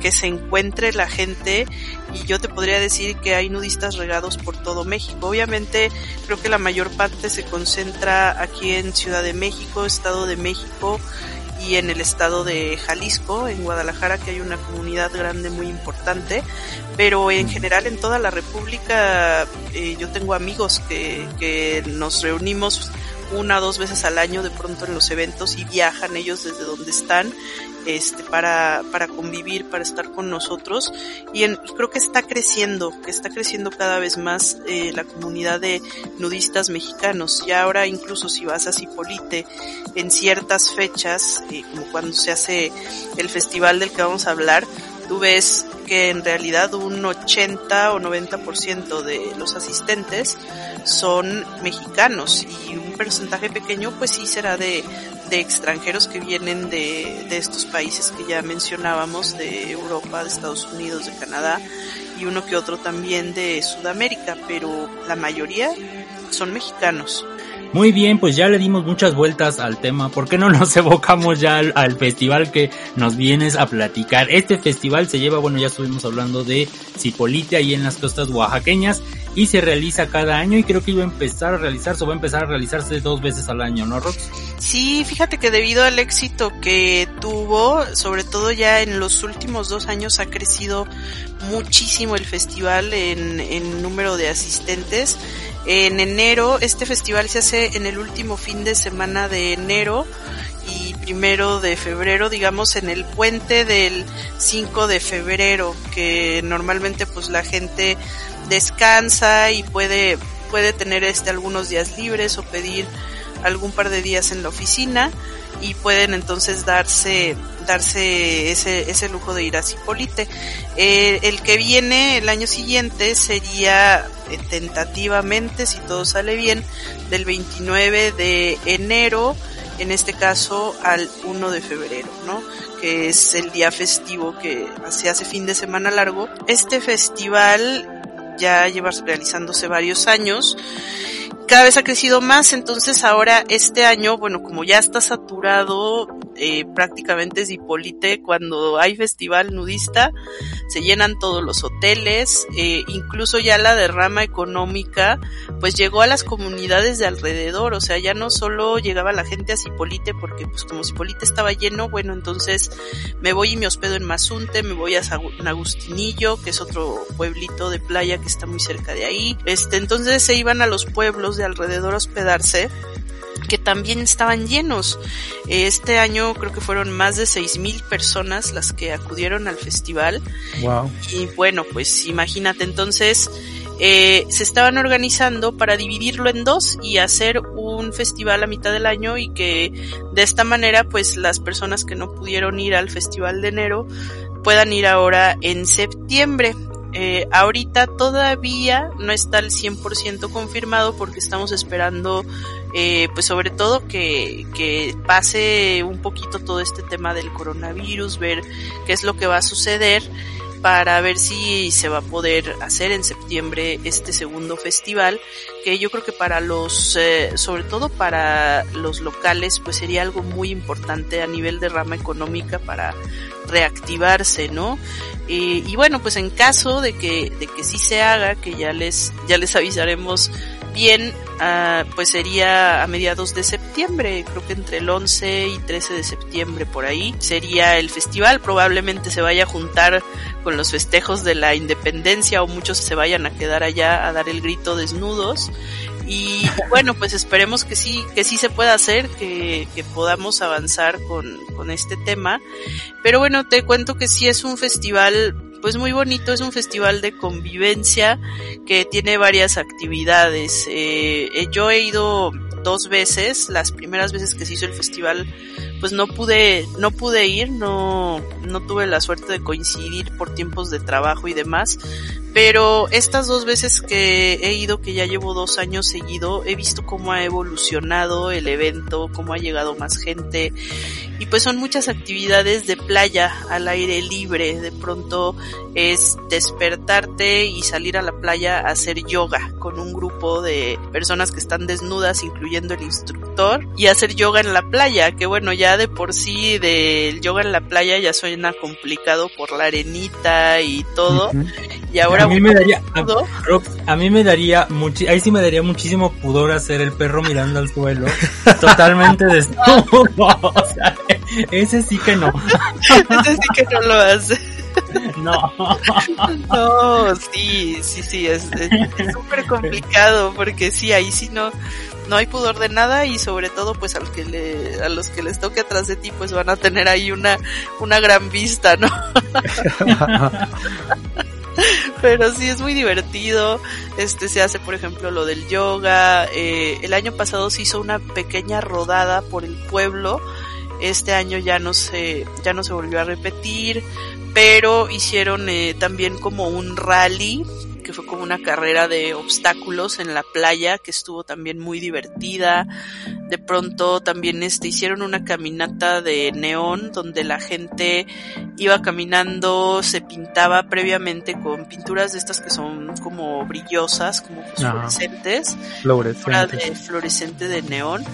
que se encuentre la gente y yo te podría decir que hay nudistas regados por todo México. Obviamente creo que la mayor parte se concentra aquí en Ciudad de México, Estado de México y en el estado de Jalisco, en Guadalajara, que hay una comunidad grande muy importante, pero en general en toda la República eh, yo tengo amigos que, que nos reunimos una o dos veces al año de pronto en los eventos y viajan ellos desde donde están este para para convivir para estar con nosotros. Y, en, creo que está creciendo que está creciendo cada vez más eh, la comunidad de nudistas mexicanos. Y ahora incluso si vas a Cipolite en ciertas fechas eh, como cuando se hace el festival del que vamos a hablar tú ves que en realidad un 80 o 90% de los asistentes son mexicanos. Y porcentaje pequeño pues sí será de, de extranjeros que vienen de, de estos países que ya mencionábamos, de Europa, de Estados Unidos, de Canadá y uno que otro también de Sudamérica, pero la mayoría son mexicanos. Muy bien, pues ya le dimos muchas vueltas al tema. ¿Por qué no nos <laughs> evocamos ya al, festival que nos vienes a platicar? Este festival se lleva, bueno, ya estuvimos hablando de Cipolite ahí en las costas oaxaqueñas y se realiza cada año y creo que iba a empezar a realizarse o va a empezar a realizarse dos veces al año, ¿no, Rox? Sí, fíjate que debido al éxito que tuvo, sobre todo ya en los últimos dos años ha crecido muchísimo el festival en, en número de asistentes en enero. Este festival se hace en el último fin de semana de enero y primero de febrero, digamos, en el puente del 5 de febrero, que normalmente pues la gente descansa y puede, puede tener este algunos días libres o pedir algún par de días en la oficina y pueden entonces darse darse ese, ese lujo de ir a Cipolite. Eh, el que viene el año siguiente sería eh, tentativamente, si todo sale bien, del 29 de enero, en este caso al 1 de febrero, ¿no? Que es el día festivo que se hace fin de semana largo. Este festival ya lleva realizándose varios años cada vez ha crecido más, entonces ahora este año, bueno, como ya está saturado, eh, prácticamente es cuando hay festival nudista, se llenan todos los hoteles, eh, incluso ya la derrama económica, pues llegó a las comunidades de alrededor, o sea, ya no solo llegaba la gente a Cipolite, porque pues como Cipolite estaba lleno, bueno, entonces me voy y me hospedo en Mazunte, me voy a San Agustinillo, que es otro pueblito de playa que está muy cerca de ahí, este, entonces se iban a los pueblos de alrededor hospedarse que también estaban llenos. Este año creo que fueron más de seis mil personas las que acudieron al festival. Wow. Y bueno, pues imagínate entonces eh, se estaban organizando para dividirlo en dos y hacer un festival a mitad del año y que de esta manera pues las personas que no pudieron ir al festival de enero puedan ir ahora en septiembre. Eh, ahorita todavía no está al 100% confirmado porque estamos esperando, eh, pues sobre todo que, que pase un poquito todo este tema del coronavirus, ver qué es lo que va a suceder para ver si se va a poder hacer en septiembre este segundo festival, que yo creo que para los, eh, sobre todo para los locales, pues sería algo muy importante a nivel de rama económica para reactivarse, ¿no? Y bueno, pues en caso de que, de que sí se haga, que ya les, ya les avisaremos bien, uh, pues sería a mediados de septiembre, creo que entre el 11 y 13 de septiembre por ahí sería el festival, probablemente se vaya a juntar con los festejos de la independencia o muchos se vayan a quedar allá a dar el grito desnudos Y <laughs> bueno, pues esperemos que sí, que sí se pueda hacer, que, que podamos avanzar con, con este tema. Pero bueno, te cuento que sí es un festival pues muy bonito, es un festival de convivencia que tiene varias actividades. Eh, eh, yo he ido dos veces, las primeras veces que se hizo el festival, pues no pude, no pude ir, no, no tuve la suerte de coincidir por tiempos de trabajo y demás, pero estas dos veces que he ido, que ya llevo dos años seguido, he visto cómo ha evolucionado el evento, cómo ha llegado más gente y pues son muchas actividades de playa al aire libre. De pronto es despertarte y salir a la playa a hacer yoga con un grupo de personas que están desnudas, incluyendo el instructor, y hacer yoga en la playa, que bueno, ya de por sí del yoga en la playa ya suena complicado por la arenita y todo. Y ahora a mí me daría, a, mí me daría muchi, ahí sí me daría muchísimo pudor hacer el perro mirando al suelo, <laughs> totalmente desnudo. <laughs> o sea, ese sí que no. <laughs> ese sí que no lo hace. No. No, sí, sí, sí, es súper complicado porque sí, ahí sí no, no hay pudor de nada y sobre todo pues al que le, a los que les toque atrás de ti pues van a tener ahí una, una gran vista, ¿no? <laughs> Pero sí es muy divertido. Este se hace, por ejemplo, lo del yoga. Eh, el año pasado se hizo una pequeña rodada por el pueblo. Este año ya no se, ya no se volvió a repetir, pero hicieron eh, también como un rally que fue como una carrera de obstáculos en la playa que estuvo también muy divertida. De pronto también este hicieron una caminata de neón donde la gente iba caminando, se pintaba previamente con pinturas de estas que son como brillosas, como fluorescentes, fluorescentes. de fluorescente de neón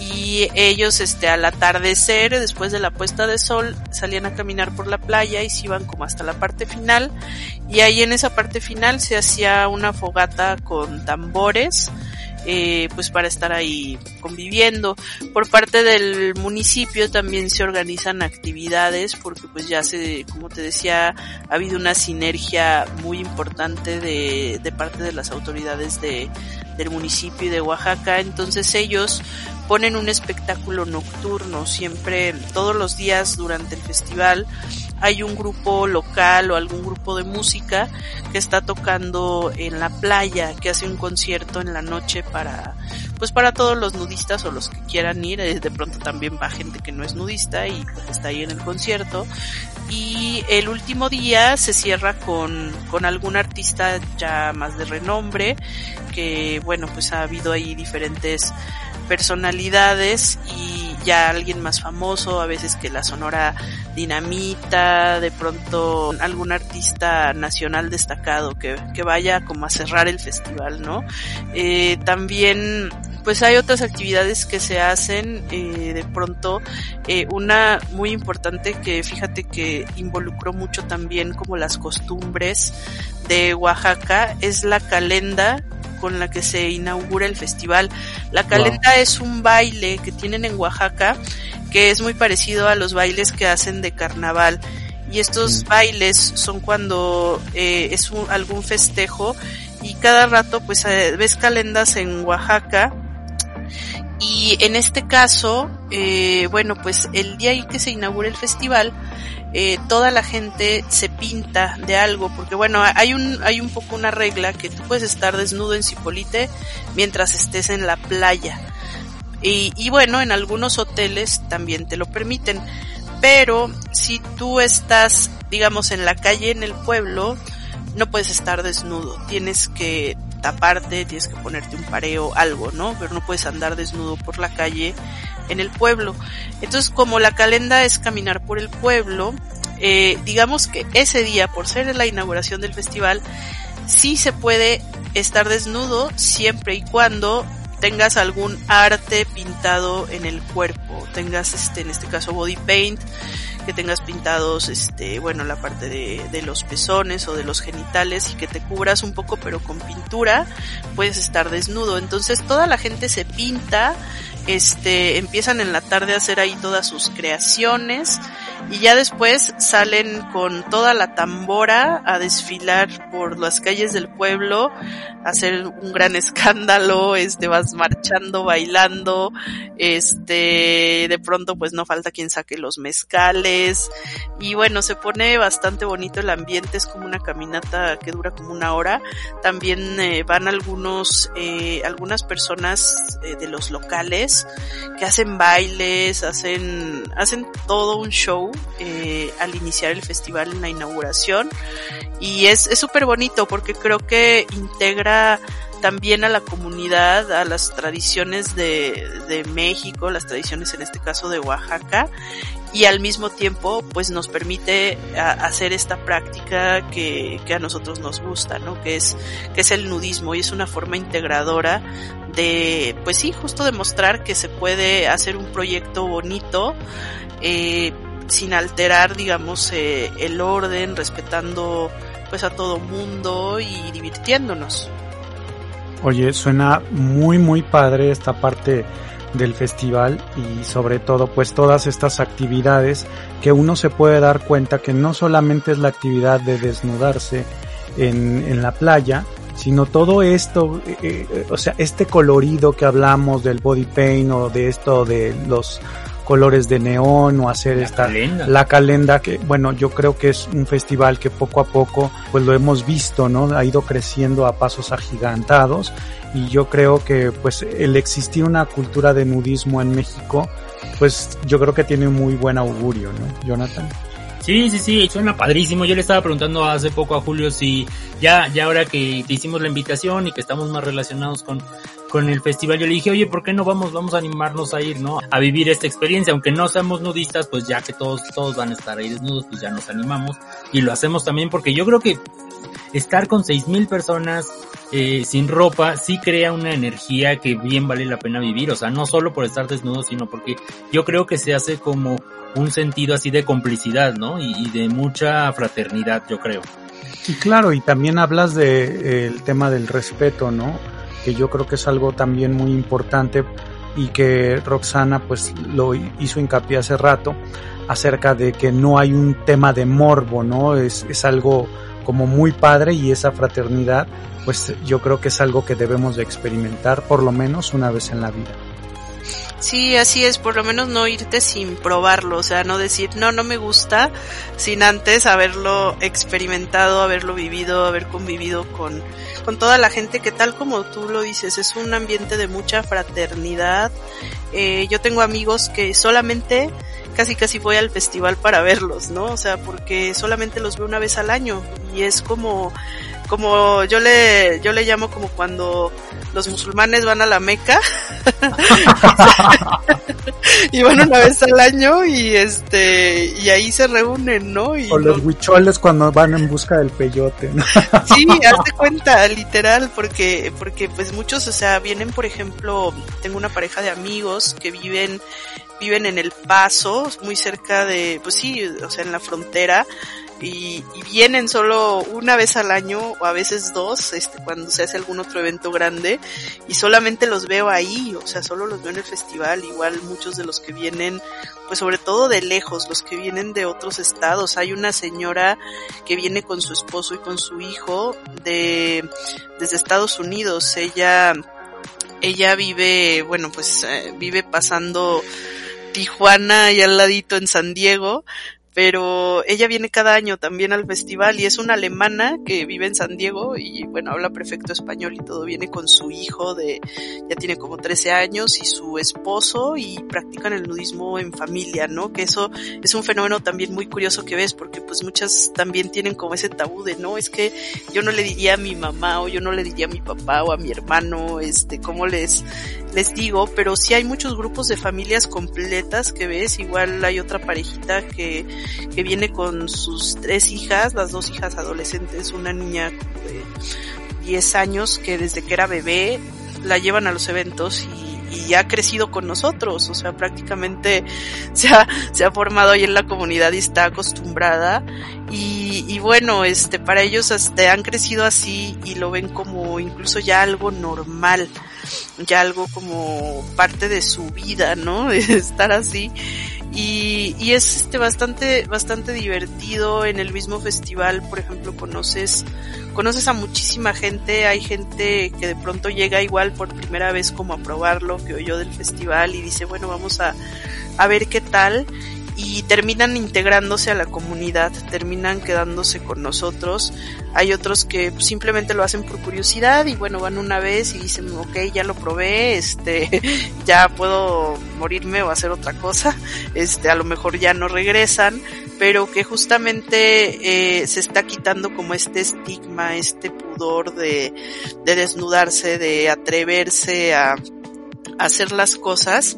y ellos este al atardecer después de la puesta de sol salían a caminar por la playa y se iban como hasta la parte final y ahí en esa parte final se hacía una fogata con tambores eh, pues para estar ahí conviviendo. Por parte del municipio también se organizan actividades porque pues ya se, como te decía, ha habido una sinergia muy importante de, de parte de las autoridades de, del municipio de Oaxaca. Entonces ellos ponen un espectáculo nocturno siempre, todos los días durante el festival hay un grupo local o algún grupo de música que está tocando en la playa, que hace un concierto en la noche para, pues para todos los nudistas o los que quieran ir, eh, de pronto también va gente que no es nudista y está ahí en el concierto. Y el último día se cierra con, con algún artista ya más de renombre, que bueno, pues ha habido ahí diferentes personalidades y ya alguien más famoso, a veces que la Sonora Dinamita, de pronto algún artista nacional destacado que, que vaya como a cerrar el festival, ¿no? Eh, también pues hay otras actividades que se hacen eh, de pronto eh, una muy importante que fíjate que involucró mucho también como las costumbres de Oaxaca es la calenda con la que se inaugura el festival. La calenda es un baile que tienen en Oaxaca que es muy parecido a los bailes que hacen de carnaval. Y estos mm. bailes son cuando eh, es un, algún festejo y cada rato pues eh, ves calendas en Oaxaca y en este caso, eh, bueno, pues el día en que se inaugura el festival, eh, toda la gente se pinta de algo, porque bueno, hay un, hay un poco una regla que tú puedes estar desnudo en Cipolite mientras estés en la playa. Y, y bueno, en algunos hoteles también te lo permiten. Pero si tú estás, digamos, en la calle, en el pueblo, no puedes estar desnudo. Tienes que taparte, tienes que ponerte un pareo, algo, ¿no? Pero no puedes andar desnudo por la calle en el pueblo. Entonces, como la calenda es caminar por el pueblo, eh, digamos que ese día, por ser la inauguración del festival, sí se puede estar desnudo siempre y cuando tengas algún arte pintado en el cuerpo, tengas este, en este caso body paint, que tengas pintados, este, bueno, la parte de, de los pezones o de los genitales y que te cubras un poco, pero con pintura puedes estar desnudo. Entonces toda la gente se pinta, este, empiezan en la tarde a hacer ahí todas sus creaciones y ya después salen con toda la tambora a desfilar por las calles del pueblo hacer un gran <laughs> escándalo, este, vas marchando, bailando, este, de pronto pues no falta quien saque los mezcales y bueno, se pone bastante bonito el ambiente, es como una caminata que dura como una hora. También eh, van algunos, eh, algunas personas eh, de los locales que hacen bailes, hacen, hacen todo un show eh, al iniciar el festival en la inauguración y es súper bonito porque creo que integra también a la comunidad, a las tradiciones de, México, las tradiciones en este caso de Oaxaca, y al mismo tiempo pues nos permite hacer esta práctica que, que, a nosotros nos gusta, ¿no? Que es, que es el nudismo y es una forma integradora de, pues sí, justo demostrar que se puede hacer un proyecto bonito, eh, sin alterar, digamos, eh, el orden, respetando pues a todo mundo y divirtiéndonos. Oye, suena muy muy padre esta parte del festival y sobre todo pues todas estas actividades que uno se puede dar cuenta que no solamente es la actividad de desnudarse en, en la playa, sino todo esto, eh, eh, o sea, este colorido que hablamos del body paint o de esto de los colores de neón o hacer La esta calenda. la calenda que bueno yo creo que es un festival que poco a poco pues lo hemos visto no ha ido creciendo a pasos agigantados y yo creo que pues el existir una cultura de nudismo en México pues yo creo que tiene muy buen augurio no Jonathan Sí, sí, sí, suena padrísimo. Yo le estaba preguntando hace poco a Julio si ya, ya ahora que te hicimos la invitación y que estamos más relacionados con, con el festival, yo le dije, oye, ¿por qué no vamos, vamos a animarnos a ir, no? A vivir esta experiencia, aunque no seamos nudistas, pues ya que todos, todos van a estar ahí desnudos, pues ya nos animamos y lo hacemos también porque yo creo que estar con seis mil personas eh, sin ropa sí crea una energía que bien vale la pena vivir, o sea, no solo por estar desnudo, sino porque yo creo que se hace como un sentido así de complicidad, ¿no? Y, de mucha fraternidad, yo creo. Y claro, y también hablas de eh, tema del respeto, ¿no? Que yo creo que es algo también muy importante y que Roxana pues lo hizo hincapié hace rato acerca de que no hay un tema de morbo, ¿no? Es, es algo como muy padre y esa fraternidad pues yo creo que es algo que debemos de experimentar por lo menos una vez en la vida. Sí, así es, por lo menos no irte sin probarlo, o sea, no decir, no, no me gusta, sin antes haberlo experimentado, haberlo vivido, haber convivido con, con toda la gente que tal como tú lo dices, es un ambiente de mucha fraternidad. Eh, yo tengo amigos que solamente casi casi voy al festival para verlos, ¿no? O sea, porque solamente los veo una vez al año y es como como yo le yo le llamo como cuando los musulmanes van a la Meca <laughs> y van una vez al año y este y ahí se reúnen, ¿no? Y o los no- huicholes cuando van en busca del peyote, ¿no? <laughs> Sí, hazte cuenta, literal, porque, porque pues muchos, o sea, vienen, por ejemplo, tengo una pareja de amigos que viven, viven en El Paso, muy cerca de, pues sí, o sea, en la frontera, y, y vienen solo una vez al año, o a veces dos, este, cuando se hace algún otro evento grande, y solamente los veo ahí, o sea, solo los veo en el festival, igual muchos de los que vienen, pues sobre todo de lejos, los que vienen de otros estados, hay una señora que viene con su esposo y con su hijo de desde Estados Unidos. Ella ella vive, bueno, pues eh, vive pasando Tijuana y al ladito en San Diego, pero ella viene cada año también al festival y es una alemana que vive en San Diego y bueno, habla perfecto español y todo, viene con su hijo de, ya tiene como 13 años y su esposo y practican el nudismo en familia, ¿no? Que eso es un fenómeno también muy curioso que ves porque pues muchas también tienen como ese tabú de, no, es que yo no le diría a mi mamá o yo no le diría a mi papá o a mi hermano, este, cómo les, les digo, pero sí hay muchos grupos de familias completas que ves, igual hay otra parejita que, que viene con sus tres hijas, las dos hijas adolescentes, una niña de 10 años que desde que era bebé la llevan a los eventos y, ha crecido con nosotros, o sea, prácticamente <laughs> se ha, se ha formado ahí en la comunidad y está acostumbrada. Y, y bueno, este, para ellos este, han crecido así y lo ven como incluso ya algo normal, ya algo como parte de su vida, ¿no? De <laughs> estar así y, y es este bastante, bastante divertido. En el mismo festival, por ejemplo, conoces, conoces a muchísima gente, hay gente que de pronto llega igual por primera vez como a probarlo, que oyó del festival y dice, bueno, vamos a, a ver qué tal y terminan integrándose a la comunidad, terminan quedándose con nosotros. Hay otros que simplemente lo hacen por curiosidad y bueno, van una vez y dicen, ok, ya lo probé, este, <laughs> ya puedo morirme o hacer otra cosa, este, a lo mejor ya no regresan, pero que justamente eh, se está quitando como este estigma, este pudor de, de desnudarse, de atreverse a, a hacer las cosas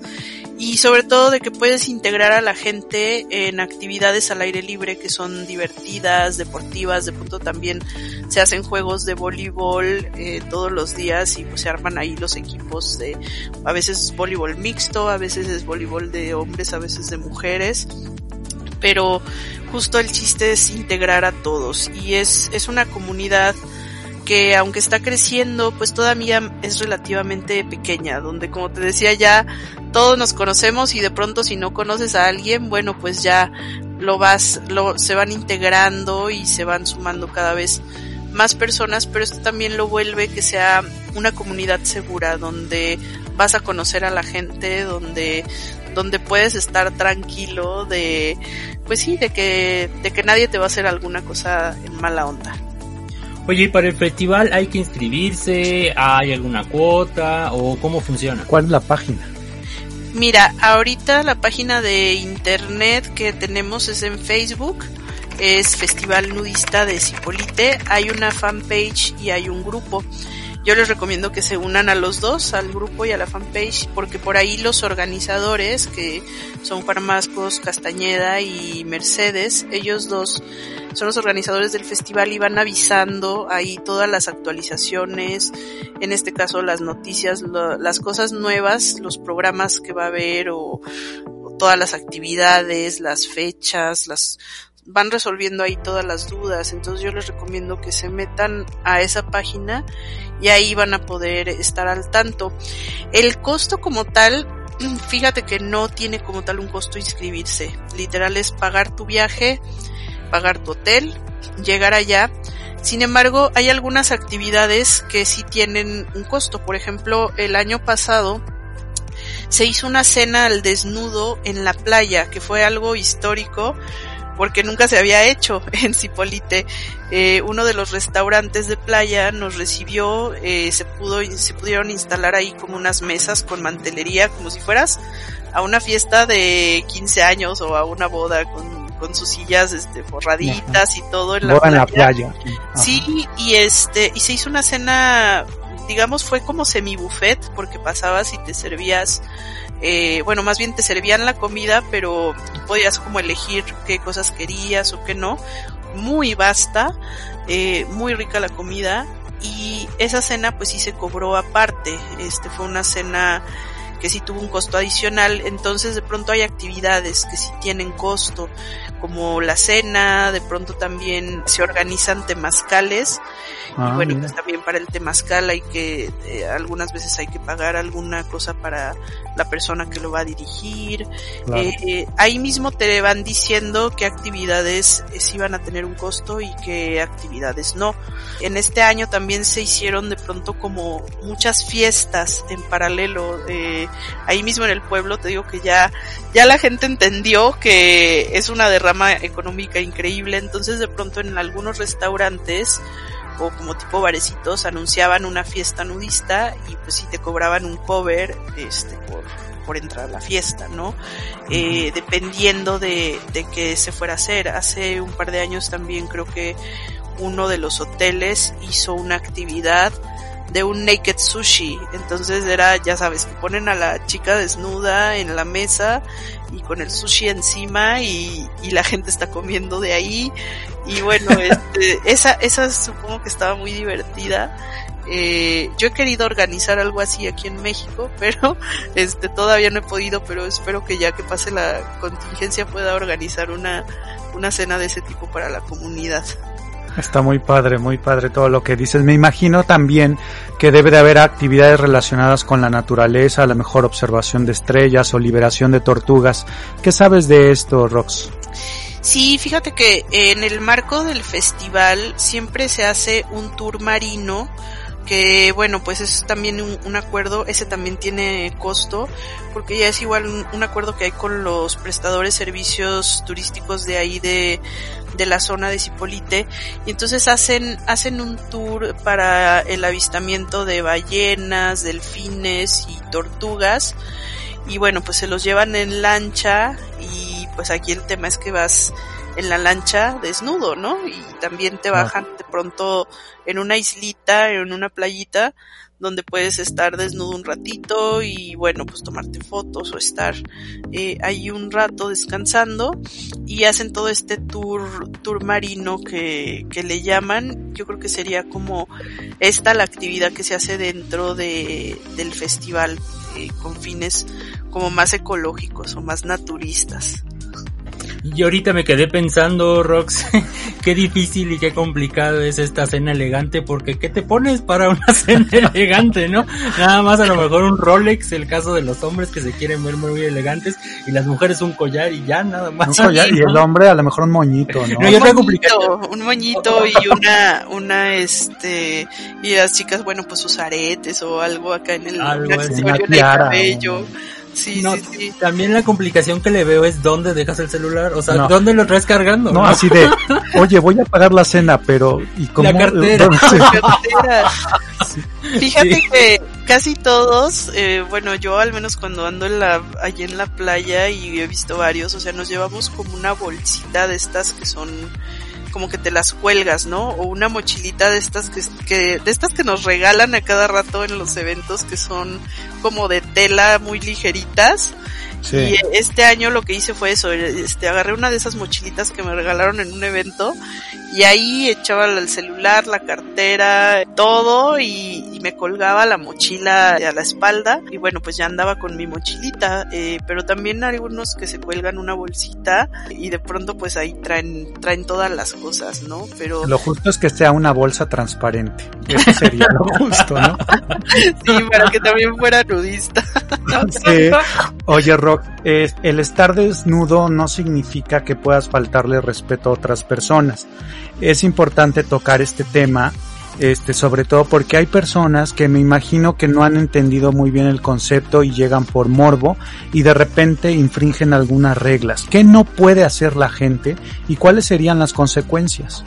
y sobre todo de que puedes integrar a la gente en actividades al aire libre que son divertidas, deportivas, de pronto también se hacen juegos de voleibol eh, todos los días y pues se arman ahí los equipos de a veces es voleibol mixto, a veces es voleibol de hombres, a veces de mujeres pero justo el chiste es integrar a todos y es, es una comunidad que aunque está creciendo, pues todavía es relativamente pequeña, donde como te decía ya todos nos conocemos y de pronto si no conoces a alguien, bueno, pues ya lo vas, lo, se van integrando y se van sumando cada vez más personas, pero esto también lo vuelve que sea una comunidad segura, donde vas a conocer a la gente, donde, donde puedes estar tranquilo de, pues sí, de que, de que nadie te va a hacer alguna cosa en mala onda. Oye, ¿y para el festival hay que inscribirse? ¿Hay alguna cuota? ¿O cómo funciona? ¿Cuál es la página? Mira, ahorita la página de internet que tenemos es en Facebook. Es Festival Nudista de Cipolite. Hay una fanpage y hay un grupo. Yo les recomiendo que se unan a los dos, al grupo y a la fanpage, porque por ahí los organizadores, que son Farmascos, Castañeda y Mercedes, ellos dos son los organizadores del festival y van avisando ahí todas las actualizaciones, en este caso las noticias, las cosas nuevas, los programas que va a haber o todas las actividades, las fechas, las van resolviendo ahí todas las dudas. Entonces yo les recomiendo que se metan a esa página y ahí van a poder estar al tanto. El costo como tal, <clears throat> fíjate que no tiene como tal un costo inscribirse. Literal es pagar tu viaje, pagar tu hotel, llegar allá. Sin embargo, hay algunas actividades que sí tienen un costo. Por ejemplo, el año pasado se hizo una cena al desnudo en la playa, que fue algo histórico porque nunca se había hecho <laughs> en Cipolite. Eh, uno de los restaurantes de playa nos recibió, eh, se pudo, se pudieron instalar ahí como unas mesas con mantelería, como si fueras a una fiesta de 15 años o a una boda con, con sus sillas este forraditas Ajá. y todo en la boda en la playa. Ajá. Sí, y este, y se hizo una cena, digamos fue como semi buffet, porque pasabas y te servías eh, bueno, más bien te servían la comida, pero podías como elegir qué cosas querías o qué no. Muy vasta, eh, muy rica la comida y esa cena pues sí se cobró aparte. Este fue una cena que sí tuvo un costo adicional, entonces de pronto hay actividades que sí tienen costo, como la cena, de pronto también se organizan temazcales, ah, y bueno, mira. pues también para el temazcal hay que, eh, algunas veces hay que pagar alguna cosa para la persona que lo va a dirigir, claro. eh, ahí mismo te van diciendo qué actividades eh, sí van a tener un costo y qué actividades no. En este año también se hicieron de pronto como muchas fiestas en paralelo, eh, ahí mismo en el pueblo, te digo que ya, ya la gente entendió que es una derrama económica increíble, entonces de pronto en algunos restaurantes o como tipo barecitos anunciaban una fiesta nudista y pues si te cobraban un cover este por, por entrar a la fiesta, ¿no? Eh, dependiendo de, de qué se fuera a hacer. Hace un par de años también creo que uno de los hoteles hizo una actividad de un naked sushi. Entonces era, ya sabes, que ponen a la chica desnuda en la mesa y con el sushi encima y, y la gente está comiendo de ahí. Y bueno, <laughs> este, esa, esa supongo que estaba muy divertida. Eh, yo he querido organizar algo así aquí en México, <laughs> pero este todavía no he podido, pero espero que ya que pase la contingencia pueda organizar una, una cena de ese tipo para la comunidad. Está muy padre, muy padre todo lo que dices. Me imagino también que debe de haber actividades relacionadas con la naturaleza, la mejor observación de estrellas o liberación de tortugas. ¿Qué sabes de esto, Rox? Sí, fíjate que en el marco del festival siempre se hace un tour marino que bueno, pues es también un, acuerdo, ese también tiene costo, porque ya es igual un, acuerdo que hay con los prestadores servicios turísticos de ahí de, de la zona de Cipolite, y entonces hacen, hacen un tour para el avistamiento de ballenas, delfines y tortugas, y bueno, pues se los llevan en lancha, y pues aquí el tema es que vas en la lancha desnudo, ¿no? Y también te bajan de pronto en una islita, en una playita, donde puedes estar desnudo un ratito y bueno, pues tomarte fotos o estar eh, ahí un rato descansando y hacen todo este tour, tour marino que, que le llaman. Yo creo que sería como esta la actividad que se hace dentro de, del festival eh, con fines como más ecológicos o más naturistas. Y ahorita me quedé pensando, Rox, <laughs> qué difícil y qué complicado es esta cena elegante, porque ¿qué te pones para una <laughs> cena elegante, no? Nada más a lo mejor un Rolex, el caso de los hombres que se quieren ver muy elegantes, y las mujeres un collar y ya, nada más. Un collar y el <laughs> hombre a lo mejor un moñito, ¿no? un, moñito, un moñito y una, una, este, y las chicas, bueno, pues sus aretes o algo acá en el, algo en el cabello. Sí, no, sí, sí. También la complicación que le veo es dónde dejas el celular, o sea, dónde lo traes cargando. No, así de, oye, voy a pagar la cena, pero ¿y cómo? La cartera. <laughs> La cartera. Fíjate que casi todos, eh, bueno, yo al menos cuando ando en la, allí en la playa y he visto varios, o sea, nos llevamos como una bolsita de estas que son como que te las cuelgas, ¿no? O una mochilita de estas que, que, de estas que nos regalan a cada rato en los eventos que son como de tela muy ligeritas y este año lo que hice fue eso, este, agarré una de esas mochilitas que me regalaron en un evento y ahí echaba el celular, la cartera, todo y, me colgaba la mochila a la espalda y bueno, pues ya andaba con mi mochilita, eh, pero también hay algunos que se cuelgan una bolsita y de pronto pues ahí traen, traen todas las cosas, ¿no? Pero... Lo justo es que sea una bolsa transparente, eso sería lo justo, ¿no? <laughs> sí, para que también fuera nudista. sí. Oye, Rock, el estar desnudo no significa que puedas faltarle respeto a otras personas. Es importante tocar este tema, este, sobre todo porque hay personas que me imagino que no han entendido muy bien el concepto y llegan por morbo y de repente infringen algunas reglas. ¿Qué no puede hacer la gente y cuáles serían las consecuencias?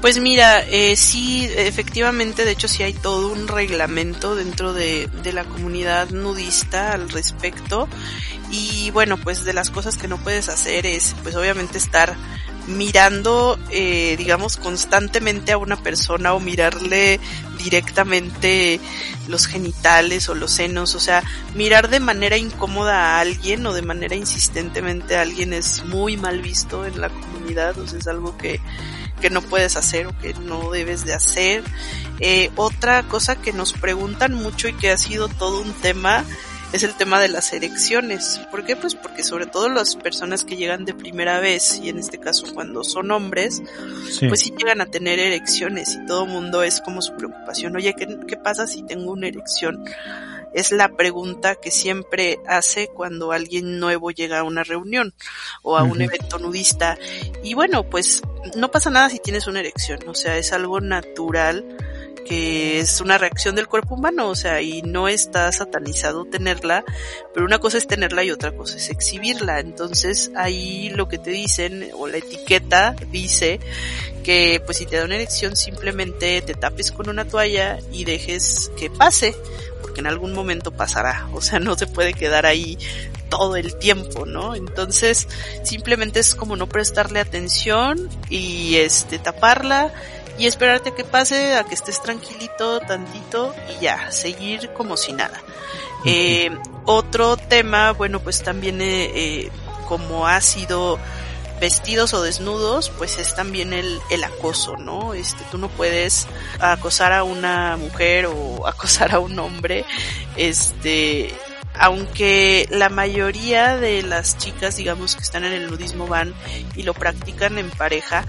Pues mira, eh, sí, efectivamente, de hecho sí hay todo un reglamento dentro de, de, la comunidad nudista al respecto. Y bueno, pues de las cosas que no puedes hacer es, pues obviamente estar mirando, eh, digamos, constantemente a una persona o mirarle directamente los genitales o los senos, o sea, mirar de manera incómoda a alguien o de manera insistentemente a alguien es muy mal visto en la comunidad, o sea, es algo que que no puedes hacer o que no debes de hacer. Eh, otra cosa que nos preguntan mucho y que ha sido todo un tema es el tema de las erecciones. ¿Por qué? Pues porque sobre todo las personas que llegan de primera vez, y en este caso cuando son hombres, pues sí llegan a tener erecciones y todo mundo es como su preocupación. Oye, ¿qué, ¿qué pasa si tengo una erección? Es la pregunta que siempre hace cuando alguien nuevo llega a una reunión o a un evento nudista. Y bueno, pues no pasa nada si tienes una erección, o sea, es algo natural que es una reacción del cuerpo humano, o sea, y no está satanizado tenerla, pero una cosa es tenerla y otra cosa es exhibirla. Entonces ahí lo que te dicen, o la etiqueta dice que pues si te da una erección simplemente te tapes con una toalla y dejes que pase en algún momento pasará, <laughs> o sea, no se puede quedar ahí todo el tiempo, ¿no? Entonces, simplemente es como no prestarle atención y este taparla y esperarte a que pase, a que estés tranquilito tantito y ya, seguir como si nada. Eh, otro tema, bueno, pues también eh, eh, como ha sido vestidos o desnudos, pues es también el, el acoso, ¿no? Este, tú no puedes acosar a una mujer o <laughs> acosar a un hombre, este, aunque la mayoría de las chicas, digamos, que están en el nudismo van y lo practican en pareja,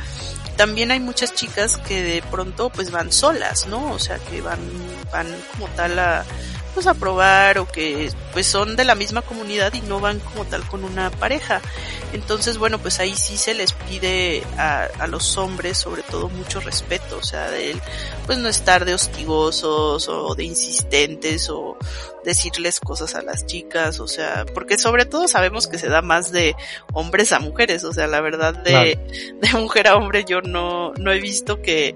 también hay muchas chicas que de pronto pues van solas, ¿no? O sea, que van, van como tal a, pues a probar o que pues son de la misma comunidad y no van como tal con una pareja. Entonces, bueno, pues ahí sí se les pide a, a los hombres sobre todo mucho respeto, o sea, de él, pues no estar de hostigosos o de insistentes o decirles cosas a las chicas, o sea, porque sobre todo sabemos que se da más de hombres a mujeres, o sea, la verdad de, de mujer a hombre yo no, no he visto que,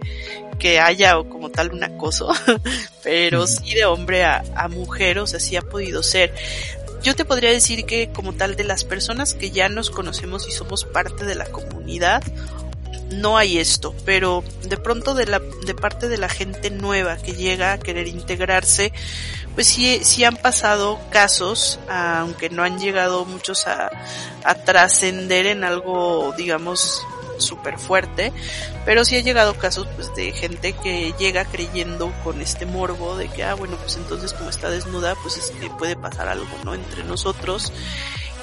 que haya o como tal un acoso, <laughs> pero sí de hombre a, a mujer, o sea, sí ha podido ser. Yo te podría decir que como tal de las personas que ya nos conocemos y somos parte de la comunidad, no hay esto, pero de pronto de la, de parte de la gente nueva que llega a querer integrarse, pues sí, sí han pasado casos, aunque no han llegado muchos a, a trascender en algo, digamos, súper fuerte, pero sí ha llegado casos pues de gente que llega creyendo con este morbo de que, ah, bueno, pues entonces como está desnuda, pues es que puede pasar algo, ¿no? Entre nosotros.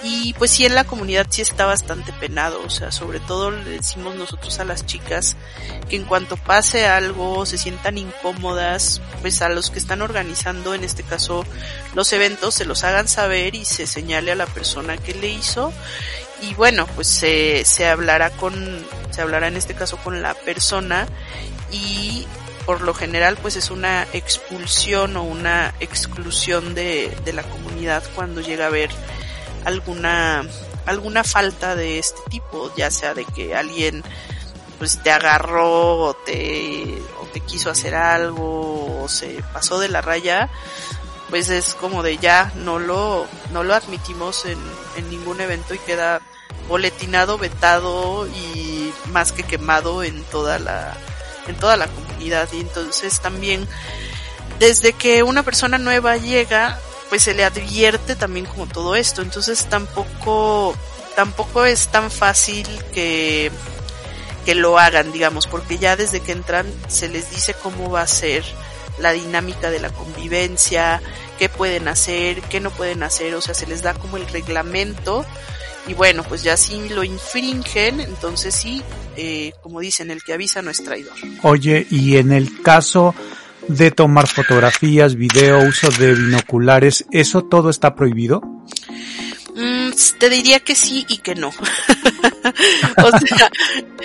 Y pues sí en la comunidad sí está bastante penado, o sea, sobre todo le decimos nosotros a las chicas que en cuanto pase algo, se sientan incómodas, pues a los que están organizando, en este caso los eventos, se los hagan saber y se señale a la persona que le hizo y bueno, pues se, se hablará con, se hablará en este caso con la persona y por lo general pues es una expulsión o una exclusión de, de la comunidad cuando llega a haber alguna alguna falta de este tipo, ya sea de que alguien pues te agarró o te, o te quiso hacer algo o se pasó de la raya, pues es como de ya no lo, no lo admitimos en, en ningún evento y queda boletinado, vetado y más que quemado en toda la, en toda la comunidad. Y entonces también, desde que una persona nueva llega, pues se le advierte también como todo esto. Entonces tampoco, tampoco es tan fácil que, que lo hagan, digamos, porque ya desde que entran se les dice cómo va a ser la dinámica de la convivencia, qué pueden hacer, qué no pueden hacer, o sea, se les da como el reglamento y bueno, pues ya si lo infringen, entonces sí, eh, como dicen, el que avisa no es traidor. Oye, y en el caso de tomar fotografías, video, uso de binoculares, ¿eso todo está prohibido? Mm, te diría que sí y que no. <laughs> o sea,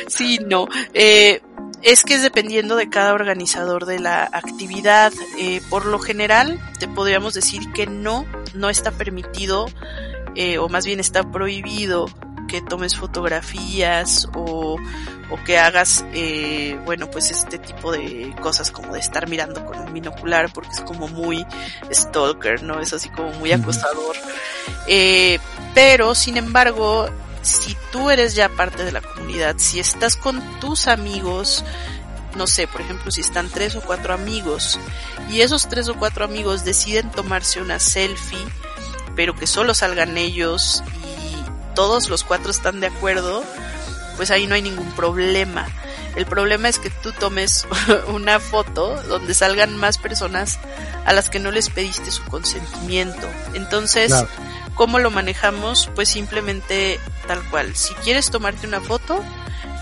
sí, no. Eh, es que es dependiendo de cada organizador de la actividad. Eh, por lo general, te podríamos decir que no, no está permitido eh, o más bien está prohibido que tomes fotografías o, o que hagas, eh, bueno, pues este tipo de cosas como de estar mirando con un binocular porque es como muy stalker, ¿no? Es así como muy acosador. Eh, pero, sin embargo, si tú eres ya parte de la comunidad, si estás con tus amigos, no sé, por ejemplo, si están tres o cuatro amigos y esos tres o cuatro amigos deciden tomarse una selfie, pero que solo salgan ellos y todos los cuatro están de acuerdo, pues ahí no hay ningún problema. El problema es que tú tomes <laughs> una foto donde salgan más personas a las que no les pediste su consentimiento. Entonces, ¿cómo lo manejamos? Pues simplemente tal cual. Si quieres tomarte una foto,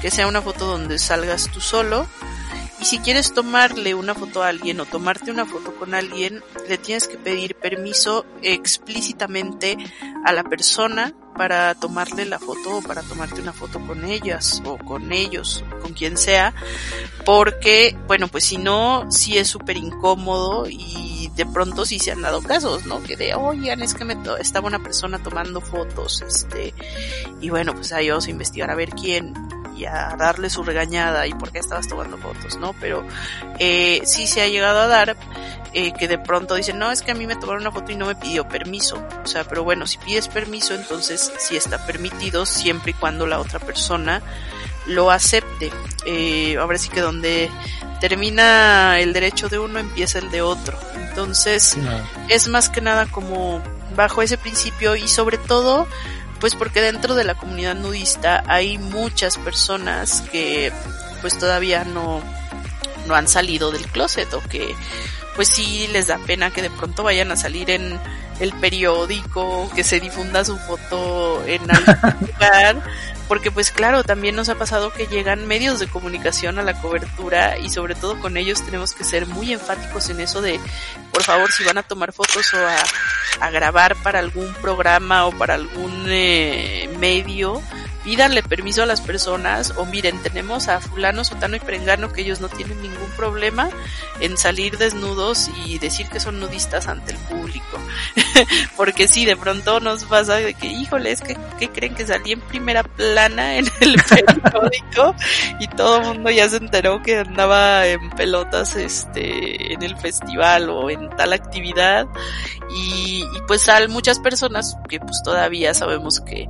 que sea una foto donde salgas tú solo, y si quieres tomarle una foto a alguien o tomarte una foto con alguien, le tienes que pedir permiso explícitamente a la persona para tomarle la foto o para tomarte una foto con ellas o con ellos, con quien sea, porque, bueno, pues si no, sí es súper incómodo y de pronto sí se han dado casos, ¿no? Que de, oigan, es que me estaba una persona tomando fotos, este, y bueno, pues ahí vamos a investigar a ver quién, y a darle su regañada y por qué estabas tomando fotos, ¿no? Pero eh, sí se ha llegado a dar eh, que de pronto dicen, no, es que a mí me tomaron una foto y no me pidió permiso. O sea, pero bueno, si pides permiso, entonces sí está permitido siempre y cuando la otra persona lo acepte. Eh, ahora sí que donde termina el derecho de uno empieza el de otro. Entonces, es más que nada como bajo ese principio y sobre todo pues porque dentro de la comunidad nudista hay muchas personas que pues todavía no, no han salido del closet o que pues sí les da pena que de pronto vayan a salir en el periódico, que se difunda su foto en algún <laughs> lugar, porque pues claro, también nos ha pasado que llegan medios de comunicación a la cobertura y sobre todo con ellos tenemos que ser muy enfáticos en eso de, por favor, si van a tomar fotos o a, grabar para algún programa o para algún eh, medio, pídanle permiso a las personas o miren, tenemos a fulano, sotano y perengano que ellos no tienen ningún problema en salir desnudos y decir que son nudistas ante el público. <laughs> Porque sí, de pronto nos pasa de que, híjole, es que, ¿qué creen que salí en primera plana en el <laughs> periódico y todo el mundo ya se enteró que andaba en pelotas este en el festival o en tal actividad y, y pues hay muchas personas que pues todavía sabemos que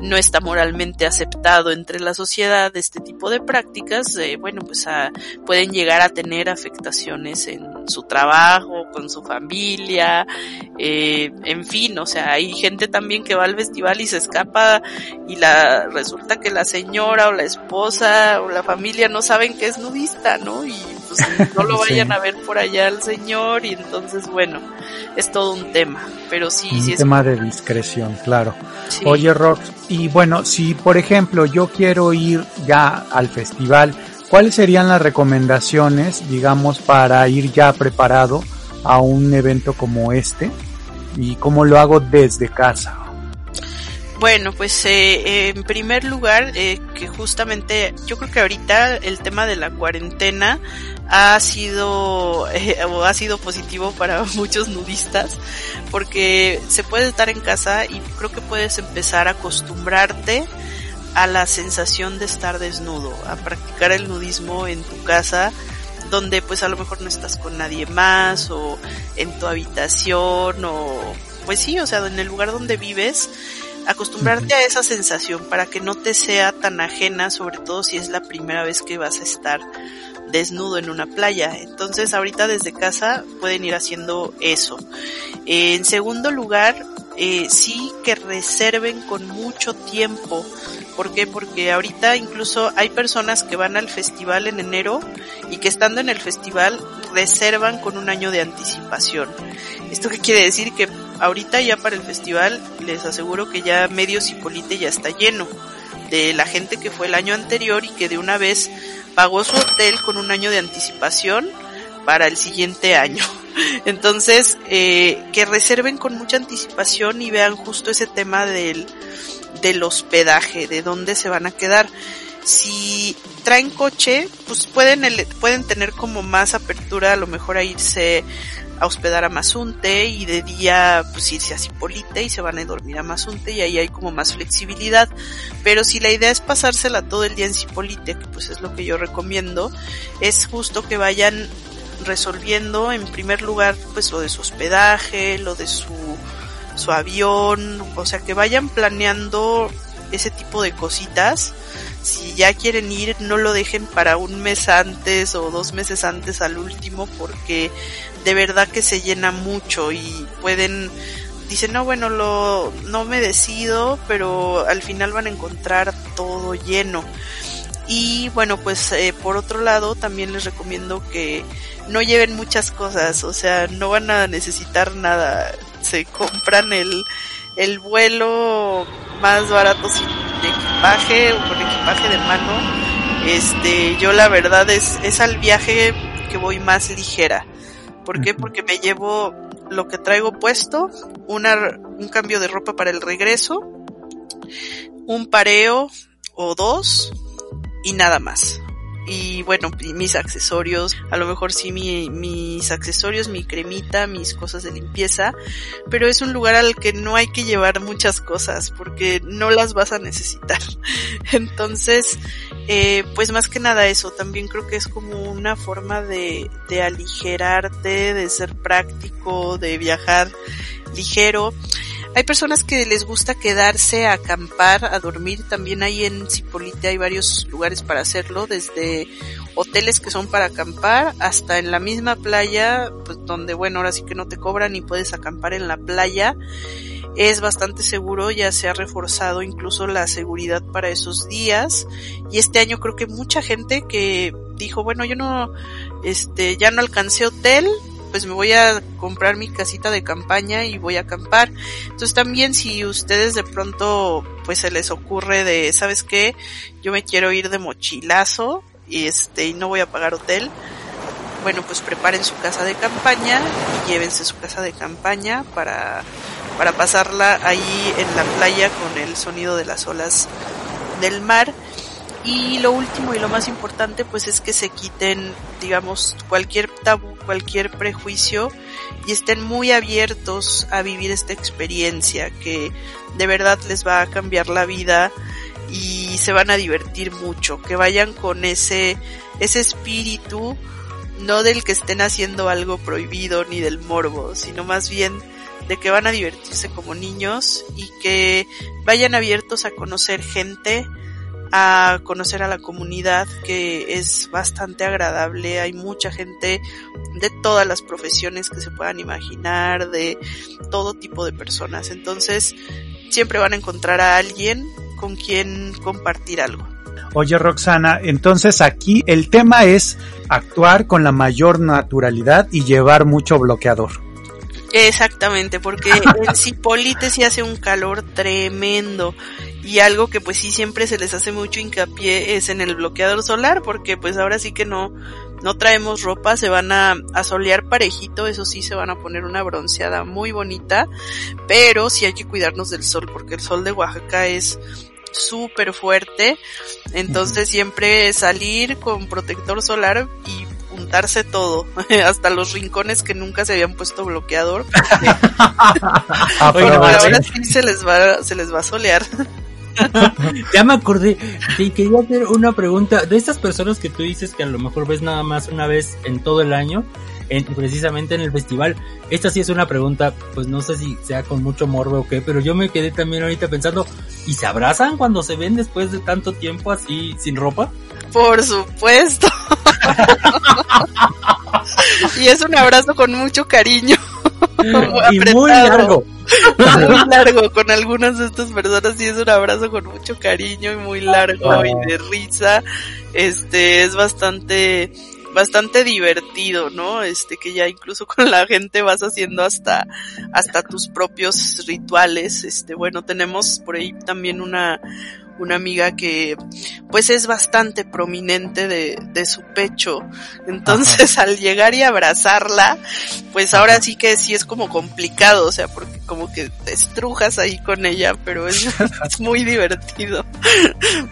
no está moralmente aceptado entre la sociedad este tipo de prácticas, eh, bueno, pues a, pueden llegar a tener afectaciones en su trabajo, con su familia, eh, en fin, o sea, hay gente también que va al festival y se escapa y la resulta que la señora o la esposa o la familia no saben que es nudista, ¿no? Y pues no lo <laughs> vayan a ver por allá al señor y entonces bueno, es todo un tema, pero sí, un sí es tema de discreción, claro. Sí. Oye, Rox, y bueno, si por ejemplo yo quiero ir ya al festival, ¿cuáles serían las recomendaciones, digamos, para ir ya preparado a un evento como este? ¿Y cómo lo hago desde casa? Bueno, pues eh, en primer lugar, eh, que justamente yo creo que ahorita el tema de la cuarentena ha sido eh, o ha sido positivo para <laughs> muchos nudistas porque se puede estar en casa y creo que puedes empezar a acostumbrarte a la sensación de estar desnudo, a practicar el nudismo en tu casa donde pues a lo mejor no estás con nadie más o en tu habitación o pues sí, o sea, en el lugar donde vives acostumbrarte a esa sensación para que no te sea tan ajena, sobre todo si es la primera vez que vas a estar desnudo en una playa. Entonces ahorita desde casa pueden ir haciendo eso. En segundo lugar, eh, sí que reserven con mucho tiempo. ¿Por qué? Porque ahorita incluso hay personas que van al festival en enero y que estando en el festival reservan con un año de anticipación. ¿Esto qué quiere decir? Que ahorita ya para el festival les aseguro que ya medio Cipolite ya está lleno de la gente que fue el año anterior y que de una vez pagó su hotel con un año de anticipación para el siguiente año. <laughs> Entonces, eh, que reserven con mucha anticipación y vean justo ese tema del, del hospedaje, de dónde se van a quedar. Si traen coche, pues pueden, pueden tener como más apertura a lo mejor a irse a hospedar a Mazunte y de día pues irse a Cipolite y se van a dormir a Mazunte y ahí hay como más flexibilidad. Pero si la idea es pasársela todo el día en Cipolite, que pues es lo que yo recomiendo, es justo que vayan resolviendo en primer lugar pues lo de su hospedaje, lo de su, su avión, o sea que vayan planeando ese tipo de cositas. Si ya quieren ir, no lo dejen para un mes antes o dos meses antes al último porque de verdad que se llena mucho y pueden dicen no bueno lo no me decido pero al final van a encontrar todo lleno. Y bueno pues eh, por otro lado también les recomiendo que no lleven muchas cosas o sea no van a necesitar nada. Se compran el el vuelo más barato sin equipaje o con equipaje de mano. Este yo la verdad es es al viaje que voy más ligera ¿Por qué? Porque me llevo lo que traigo puesto, una, un cambio de ropa para el regreso, un pareo o dos y nada más y bueno, mis accesorios, a lo mejor sí mi, mis accesorios, mi cremita, mis cosas de limpieza, pero es un lugar al que no hay que llevar muchas cosas porque no las vas a necesitar. <laughs> Entonces, eh, pues más que nada eso, también creo que es como una forma de, de aligerarte, de ser práctico, de viajar ligero. Hay personas que les gusta quedarse a acampar, a dormir. También hay en Cipolite hay varios lugares para hacerlo, desde hoteles que son para acampar hasta en la misma playa, pues donde bueno, ahora sí que no te cobran y puedes acampar en la playa. Es bastante seguro, ya se ha reforzado incluso la seguridad para esos días. Y este año creo que mucha gente que dijo, bueno, yo no, este, ya no alcancé hotel, pues me voy a comprar mi casita de campaña y voy a acampar. Entonces también si ustedes de pronto pues se les ocurre de, ¿sabes qué? Yo me quiero ir de mochilazo y este y no voy a pagar hotel. Bueno, pues preparen su casa de campaña y llévense su casa de campaña para para pasarla ahí en la playa con el sonido de las olas del mar. Y lo último y lo más importante pues es que se quiten, digamos, cualquier tabú, cualquier prejuicio y estén muy abiertos a vivir esta experiencia que de verdad les va a cambiar la vida y se van a divertir mucho, que vayan con ese, ese espíritu, no del que estén haciendo algo prohibido ni del morbo, sino más bien de que van a divertirse como niños y que vayan abiertos a conocer gente, a conocer a la comunidad que es bastante agradable, hay mucha gente de todas las profesiones que se puedan imaginar, de todo tipo de personas, entonces siempre van a encontrar a alguien con quien compartir algo. Oye Roxana, entonces aquí el tema es actuar con la mayor naturalidad y llevar mucho bloqueador. Exactamente, porque <laughs> en Cipolite sí hace un calor tremendo y algo que pues sí siempre se les hace mucho hincapié es en el bloqueador solar porque pues ahora sí que no no traemos ropa, se van a, a solear parejito, eso sí se van a poner una bronceada muy bonita, pero sí hay que cuidarnos del sol porque el sol de Oaxaca es súper fuerte, entonces siempre salir con protector solar y juntarse todo, <laughs> hasta los rincones que nunca se habían puesto bloqueador. <laughs> ahora sí se les va, se les va a solear. <laughs> ya me acordé. Sí, quería hacer una pregunta. De estas personas que tú dices que a lo mejor ves nada más una vez en todo el año, en, precisamente en el festival. Esta sí es una pregunta, pues no sé si sea con mucho morbo o qué, pero yo me quedé también ahorita pensando, ¿y se abrazan cuando se ven después de tanto tiempo así sin ropa? Por supuesto. <laughs> y es un abrazo con mucho cariño. <laughs> y muy largo. <laughs> muy largo con algunas de estas personas sí es un abrazo con mucho cariño y muy largo y de risa. Este es bastante bastante divertido, ¿no? Este que ya incluso <laughs> con la gente vas haciendo hasta hasta tus propios rituales. Este, bueno, tenemos por ahí también una una amiga que pues es bastante prominente de, de su pecho. Entonces <laughs> al llegar y abrazarla, pues ahora sí que sí es como complicado, o sea, porque como que te estrujas ahí con ella, pero es, <laughs> <laughs> muy divertido.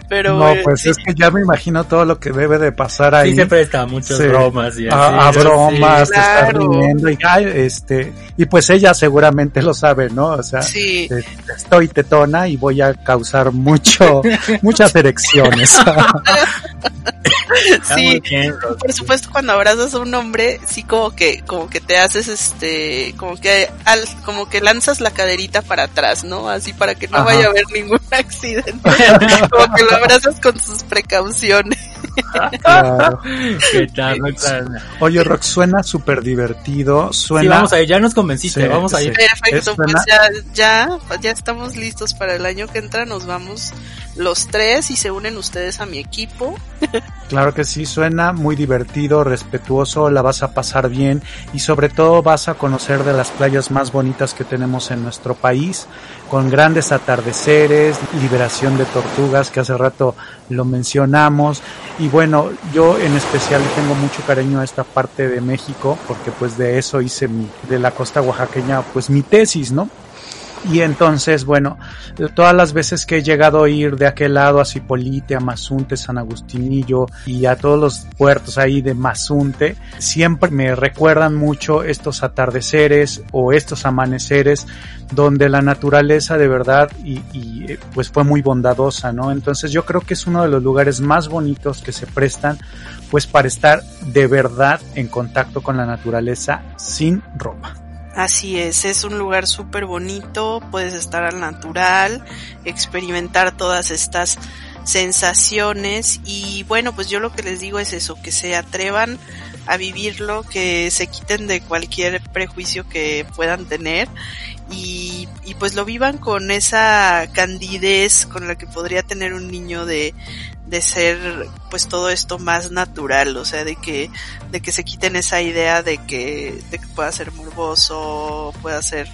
Pero No, pues es que ya me imagino todo lo que debe de pasar ahí. Sí se presta muchas bromas y así. A, bromas, te estás riendo y este, y pues ella seguramente lo sabe, ¿no? O sea, estoy tetona y voy a causar mucho muchas erecciones. <laughs> sí, por supuesto cuando abrazas a un hombre, sí como que, como que te haces este, como que al, como que lanzas la caderita para atrás, ¿no? Así para que no vaya a haber ningún <laughs> accidente. como que lo abrazas con sus precauciones. <laughs> Oye, Rock, suena súper divertido. Suena. vamos a ir, ya nos convenciste, vamos a ir. Perfecto, pues ya, ya, ya estamos listos para el año que entra, nos vamos los tres y se unen ustedes a mi equipo. Claro que sí, suena muy divertido, respetuoso, la vas a pasar bien y sobre todo vas a conocer de las playas más bonitas que tenemos en nuestro país, con grandes atardeceres, liberación de tortugas que hace rato lo mencionamos y bueno, yo en especial tengo mucho cariño a esta parte de México porque pues de eso hice mi, de la costa oaxaqueña pues mi tesis, ¿no? Y entonces, bueno, todas las veces que he llegado a ir de aquel lado a Cipolite, a Mazunte, San Agustinillo y a todos los puertos ahí de Mazunte, siempre me recuerdan mucho estos atardeceres o estos amaneceres donde la naturaleza de verdad y, y pues fue muy bondadosa, ¿no? Entonces yo creo que es uno de los lugares más bonitos que se prestan pues para estar de verdad en contacto con la naturaleza sin ropa. Así es, es un lugar súper bonito, puedes estar al natural, experimentar todas estas sensaciones y bueno, pues yo lo que les digo es eso, que se atrevan a vivirlo, que se quiten de cualquier prejuicio que puedan tener y, y pues lo vivan con esa candidez con la que podría tener un niño de, de ser pues todo esto más natural, o sea, de que, de que se quiten esa idea de que, de que pueda ser morboso, pueda ser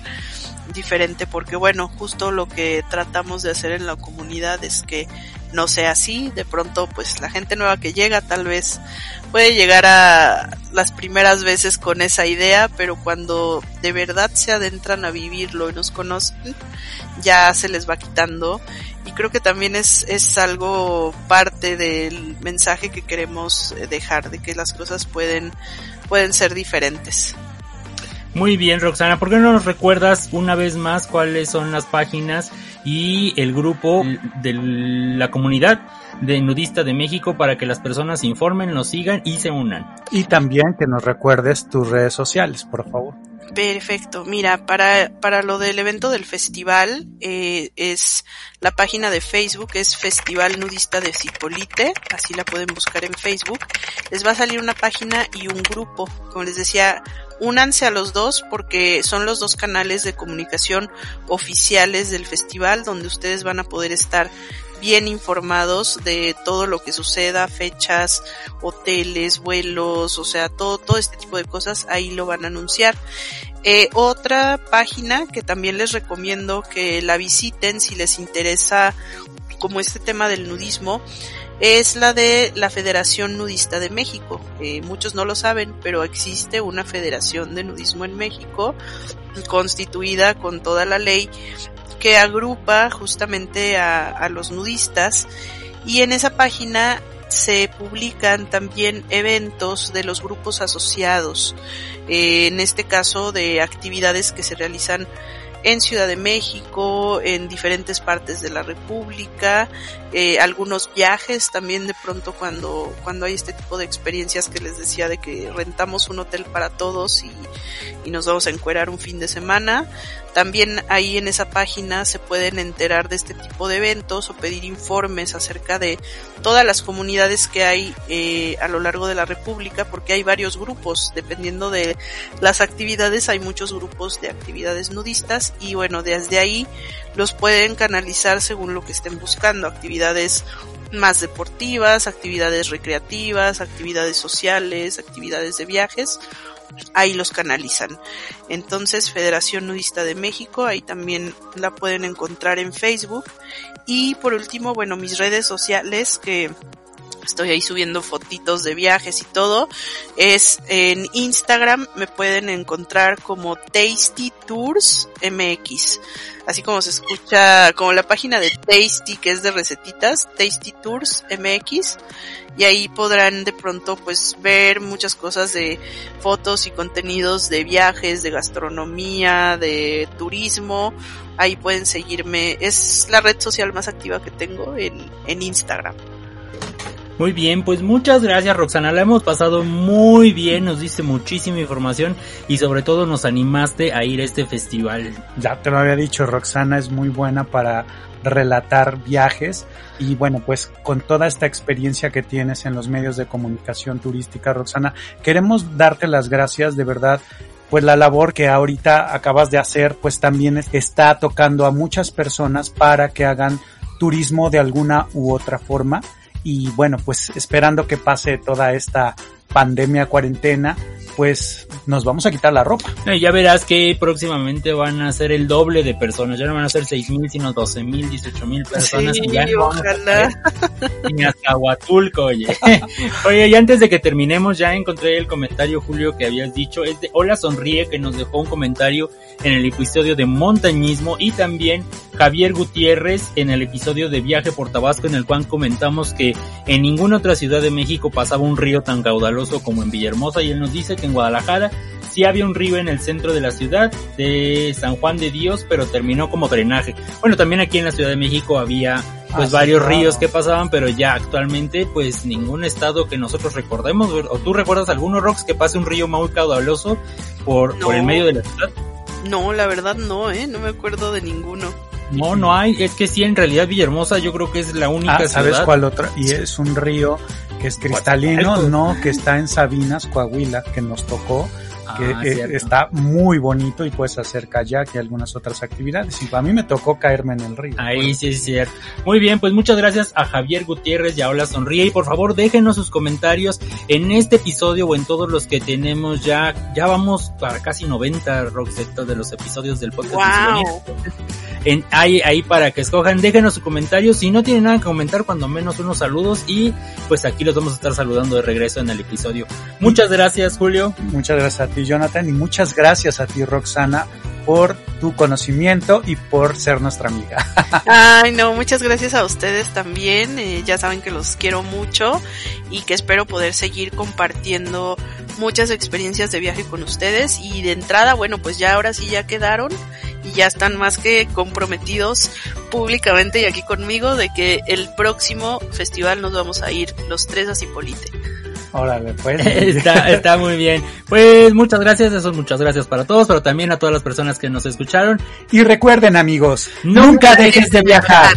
diferente, porque bueno, justo lo que tratamos de hacer en la comunidad es que no sea así, de pronto pues la gente nueva que llega tal vez puede llegar a las primeras veces con esa idea, pero cuando de verdad se adentran a vivirlo y nos conocen, ya se les va quitando y creo que también es, es algo parte del mensaje que queremos dejar, de que las cosas pueden, pueden ser diferentes. Muy bien, Roxana, ¿por qué no nos recuerdas una vez más cuáles son las páginas y el grupo de la comunidad de nudista de México para que las personas se informen, nos sigan y se unan? Y también que nos recuerdes tus redes sociales, por favor. Perfecto. Mira, para, para lo del evento del festival, eh, es la página de Facebook, es Festival Nudista de Cipolite, así la pueden buscar en Facebook. Les va a salir una página y un grupo. Como les decía, únanse a los dos porque son los dos canales de comunicación oficiales del festival donde ustedes van a poder estar bien informados de todo lo que suceda, fechas, hoteles, vuelos, o sea, todo, todo este tipo de cosas, ahí lo van a anunciar. Eh, otra página que también les recomiendo que la visiten si les interesa como este tema del nudismo es la de la Federación Nudista de México. Eh, muchos no lo saben, pero existe una Federación de Nudismo en México constituida con toda la ley que agrupa justamente a, los nudistas y en esa página se publican también eventos de los grupos asociados, eh, en este caso de actividades que se realizan en Ciudad de México, en diferentes partes de la República, eh, algunos viajes también de pronto cuando, cuando hay este tipo de experiencias que les decía de que rentamos un hotel para todos y, y nos vamos a encuerar un fin de semana. También ahí en esa página se pueden enterar de este tipo de eventos o pedir informes acerca de todas las comunidades que hay eh, a lo largo de la República, porque hay varios grupos, dependiendo de las actividades, hay muchos grupos de actividades nudistas y bueno, desde ahí los pueden canalizar según lo que estén buscando, actividades más deportivas, actividades recreativas, actividades sociales, actividades de viajes ahí los canalizan. Entonces, Federación Nudista de México, ahí también la pueden encontrar en Facebook. Y por último, bueno, mis redes sociales que estoy ahí subiendo fotitos de viajes y todo, es en Instagram me pueden encontrar como Tasty Tours MX. Así como se escucha, como la página de Tasty que es de recetitas, Tasty Tours MX y ahí podrán de pronto pues ver muchas cosas de fotos y contenidos de viajes, de gastronomía, de turismo. Ahí pueden seguirme. Es la red social más activa que tengo en, en Instagram. Muy bien, pues muchas gracias Roxana, la hemos pasado muy bien, nos diste muchísima información y sobre todo nos animaste a ir a este festival. Ya te lo había dicho, Roxana es muy buena para relatar viajes. Y bueno, pues con toda esta experiencia que tienes en los medios de comunicación turística, Roxana, queremos darte las gracias de verdad pues la labor que ahorita acabas de hacer pues también está tocando a muchas personas para que hagan turismo de alguna u otra forma y bueno, pues esperando que pase toda esta pandemia, cuarentena, pues nos vamos a quitar la ropa. Eh, ya verás que próximamente van a ser el doble de personas, ya no van a ser seis mil, sino doce mil, dieciocho mil personas. Sí, y ya no ojalá. Ni hasta Huatulco, oye. <laughs> oye, y antes de que terminemos, ya encontré el comentario, Julio, que habías dicho, es de Hola Sonríe, que nos dejó un comentario en el episodio de montañismo y también Javier Gutiérrez en el episodio de viaje por Tabasco en el cual comentamos que en ninguna otra ciudad de México pasaba un río tan caudaloso como en Villahermosa y él nos dice que en Guadalajara sí había un río en el centro de la ciudad de San Juan de Dios pero terminó como drenaje. Bueno, también aquí en la Ciudad de México había pues Ah, sí, varios claro. ríos que pasaban pero ya actualmente pues ningún estado que nosotros recordemos o tú recuerdas alguno Rox que pase un río muy caudaloso por, por el medio de la ciudad. No, la verdad no, eh, no me acuerdo de ninguno. No, no hay. Es que sí, en realidad Villahermosa yo creo que es la única Ah, ¿sabes ciudad. cuál otra? Y es un río que es cristalino, no, que está en Sabinas, Coahuila, que nos tocó. Que Ah, eh, cierto. está muy bonito y puedes hacer kayak y algunas otras actividades. Y a mí me tocó caerme en el río. Ahí sí es cierto. Muy bien, pues muchas gracias a Javier Gutiérrez y a Hola Sonríe. Y por favor déjenos sus comentarios en este episodio o en todos los que tenemos ya. Ya vamos para casi 90 Roxette de los episodios del podcast. de. Wow. En, ahí, ahí para que escojan, déjenos su comentario. Si no tienen nada que comentar, cuando menos unos saludos. Y pues aquí los vamos a estar saludando de regreso en el episodio. Muchas gracias, Julio. Muchas gracias a ti, Jonathan, y muchas gracias a ti, Roxana, por tu conocimiento y por ser nuestra amiga. <laughs> Ay, no, muchas gracias a ustedes también. Eh, ya saben que los quiero mucho y que espero poder seguir compartiendo muchas experiencias de viaje con ustedes. Y de entrada, bueno, pues ya ahora sí ya quedaron y ya están más que comprometidos públicamente y aquí conmigo de que el próximo festival nos vamos a ir los tres a Cipolite. Órale, pues. <laughs> está, está muy bien. Pues muchas gracias, eso muchas gracias para todos, pero también a todas las personas que nos escucharon. Y recuerden, amigos, Nunca dejes de viajar.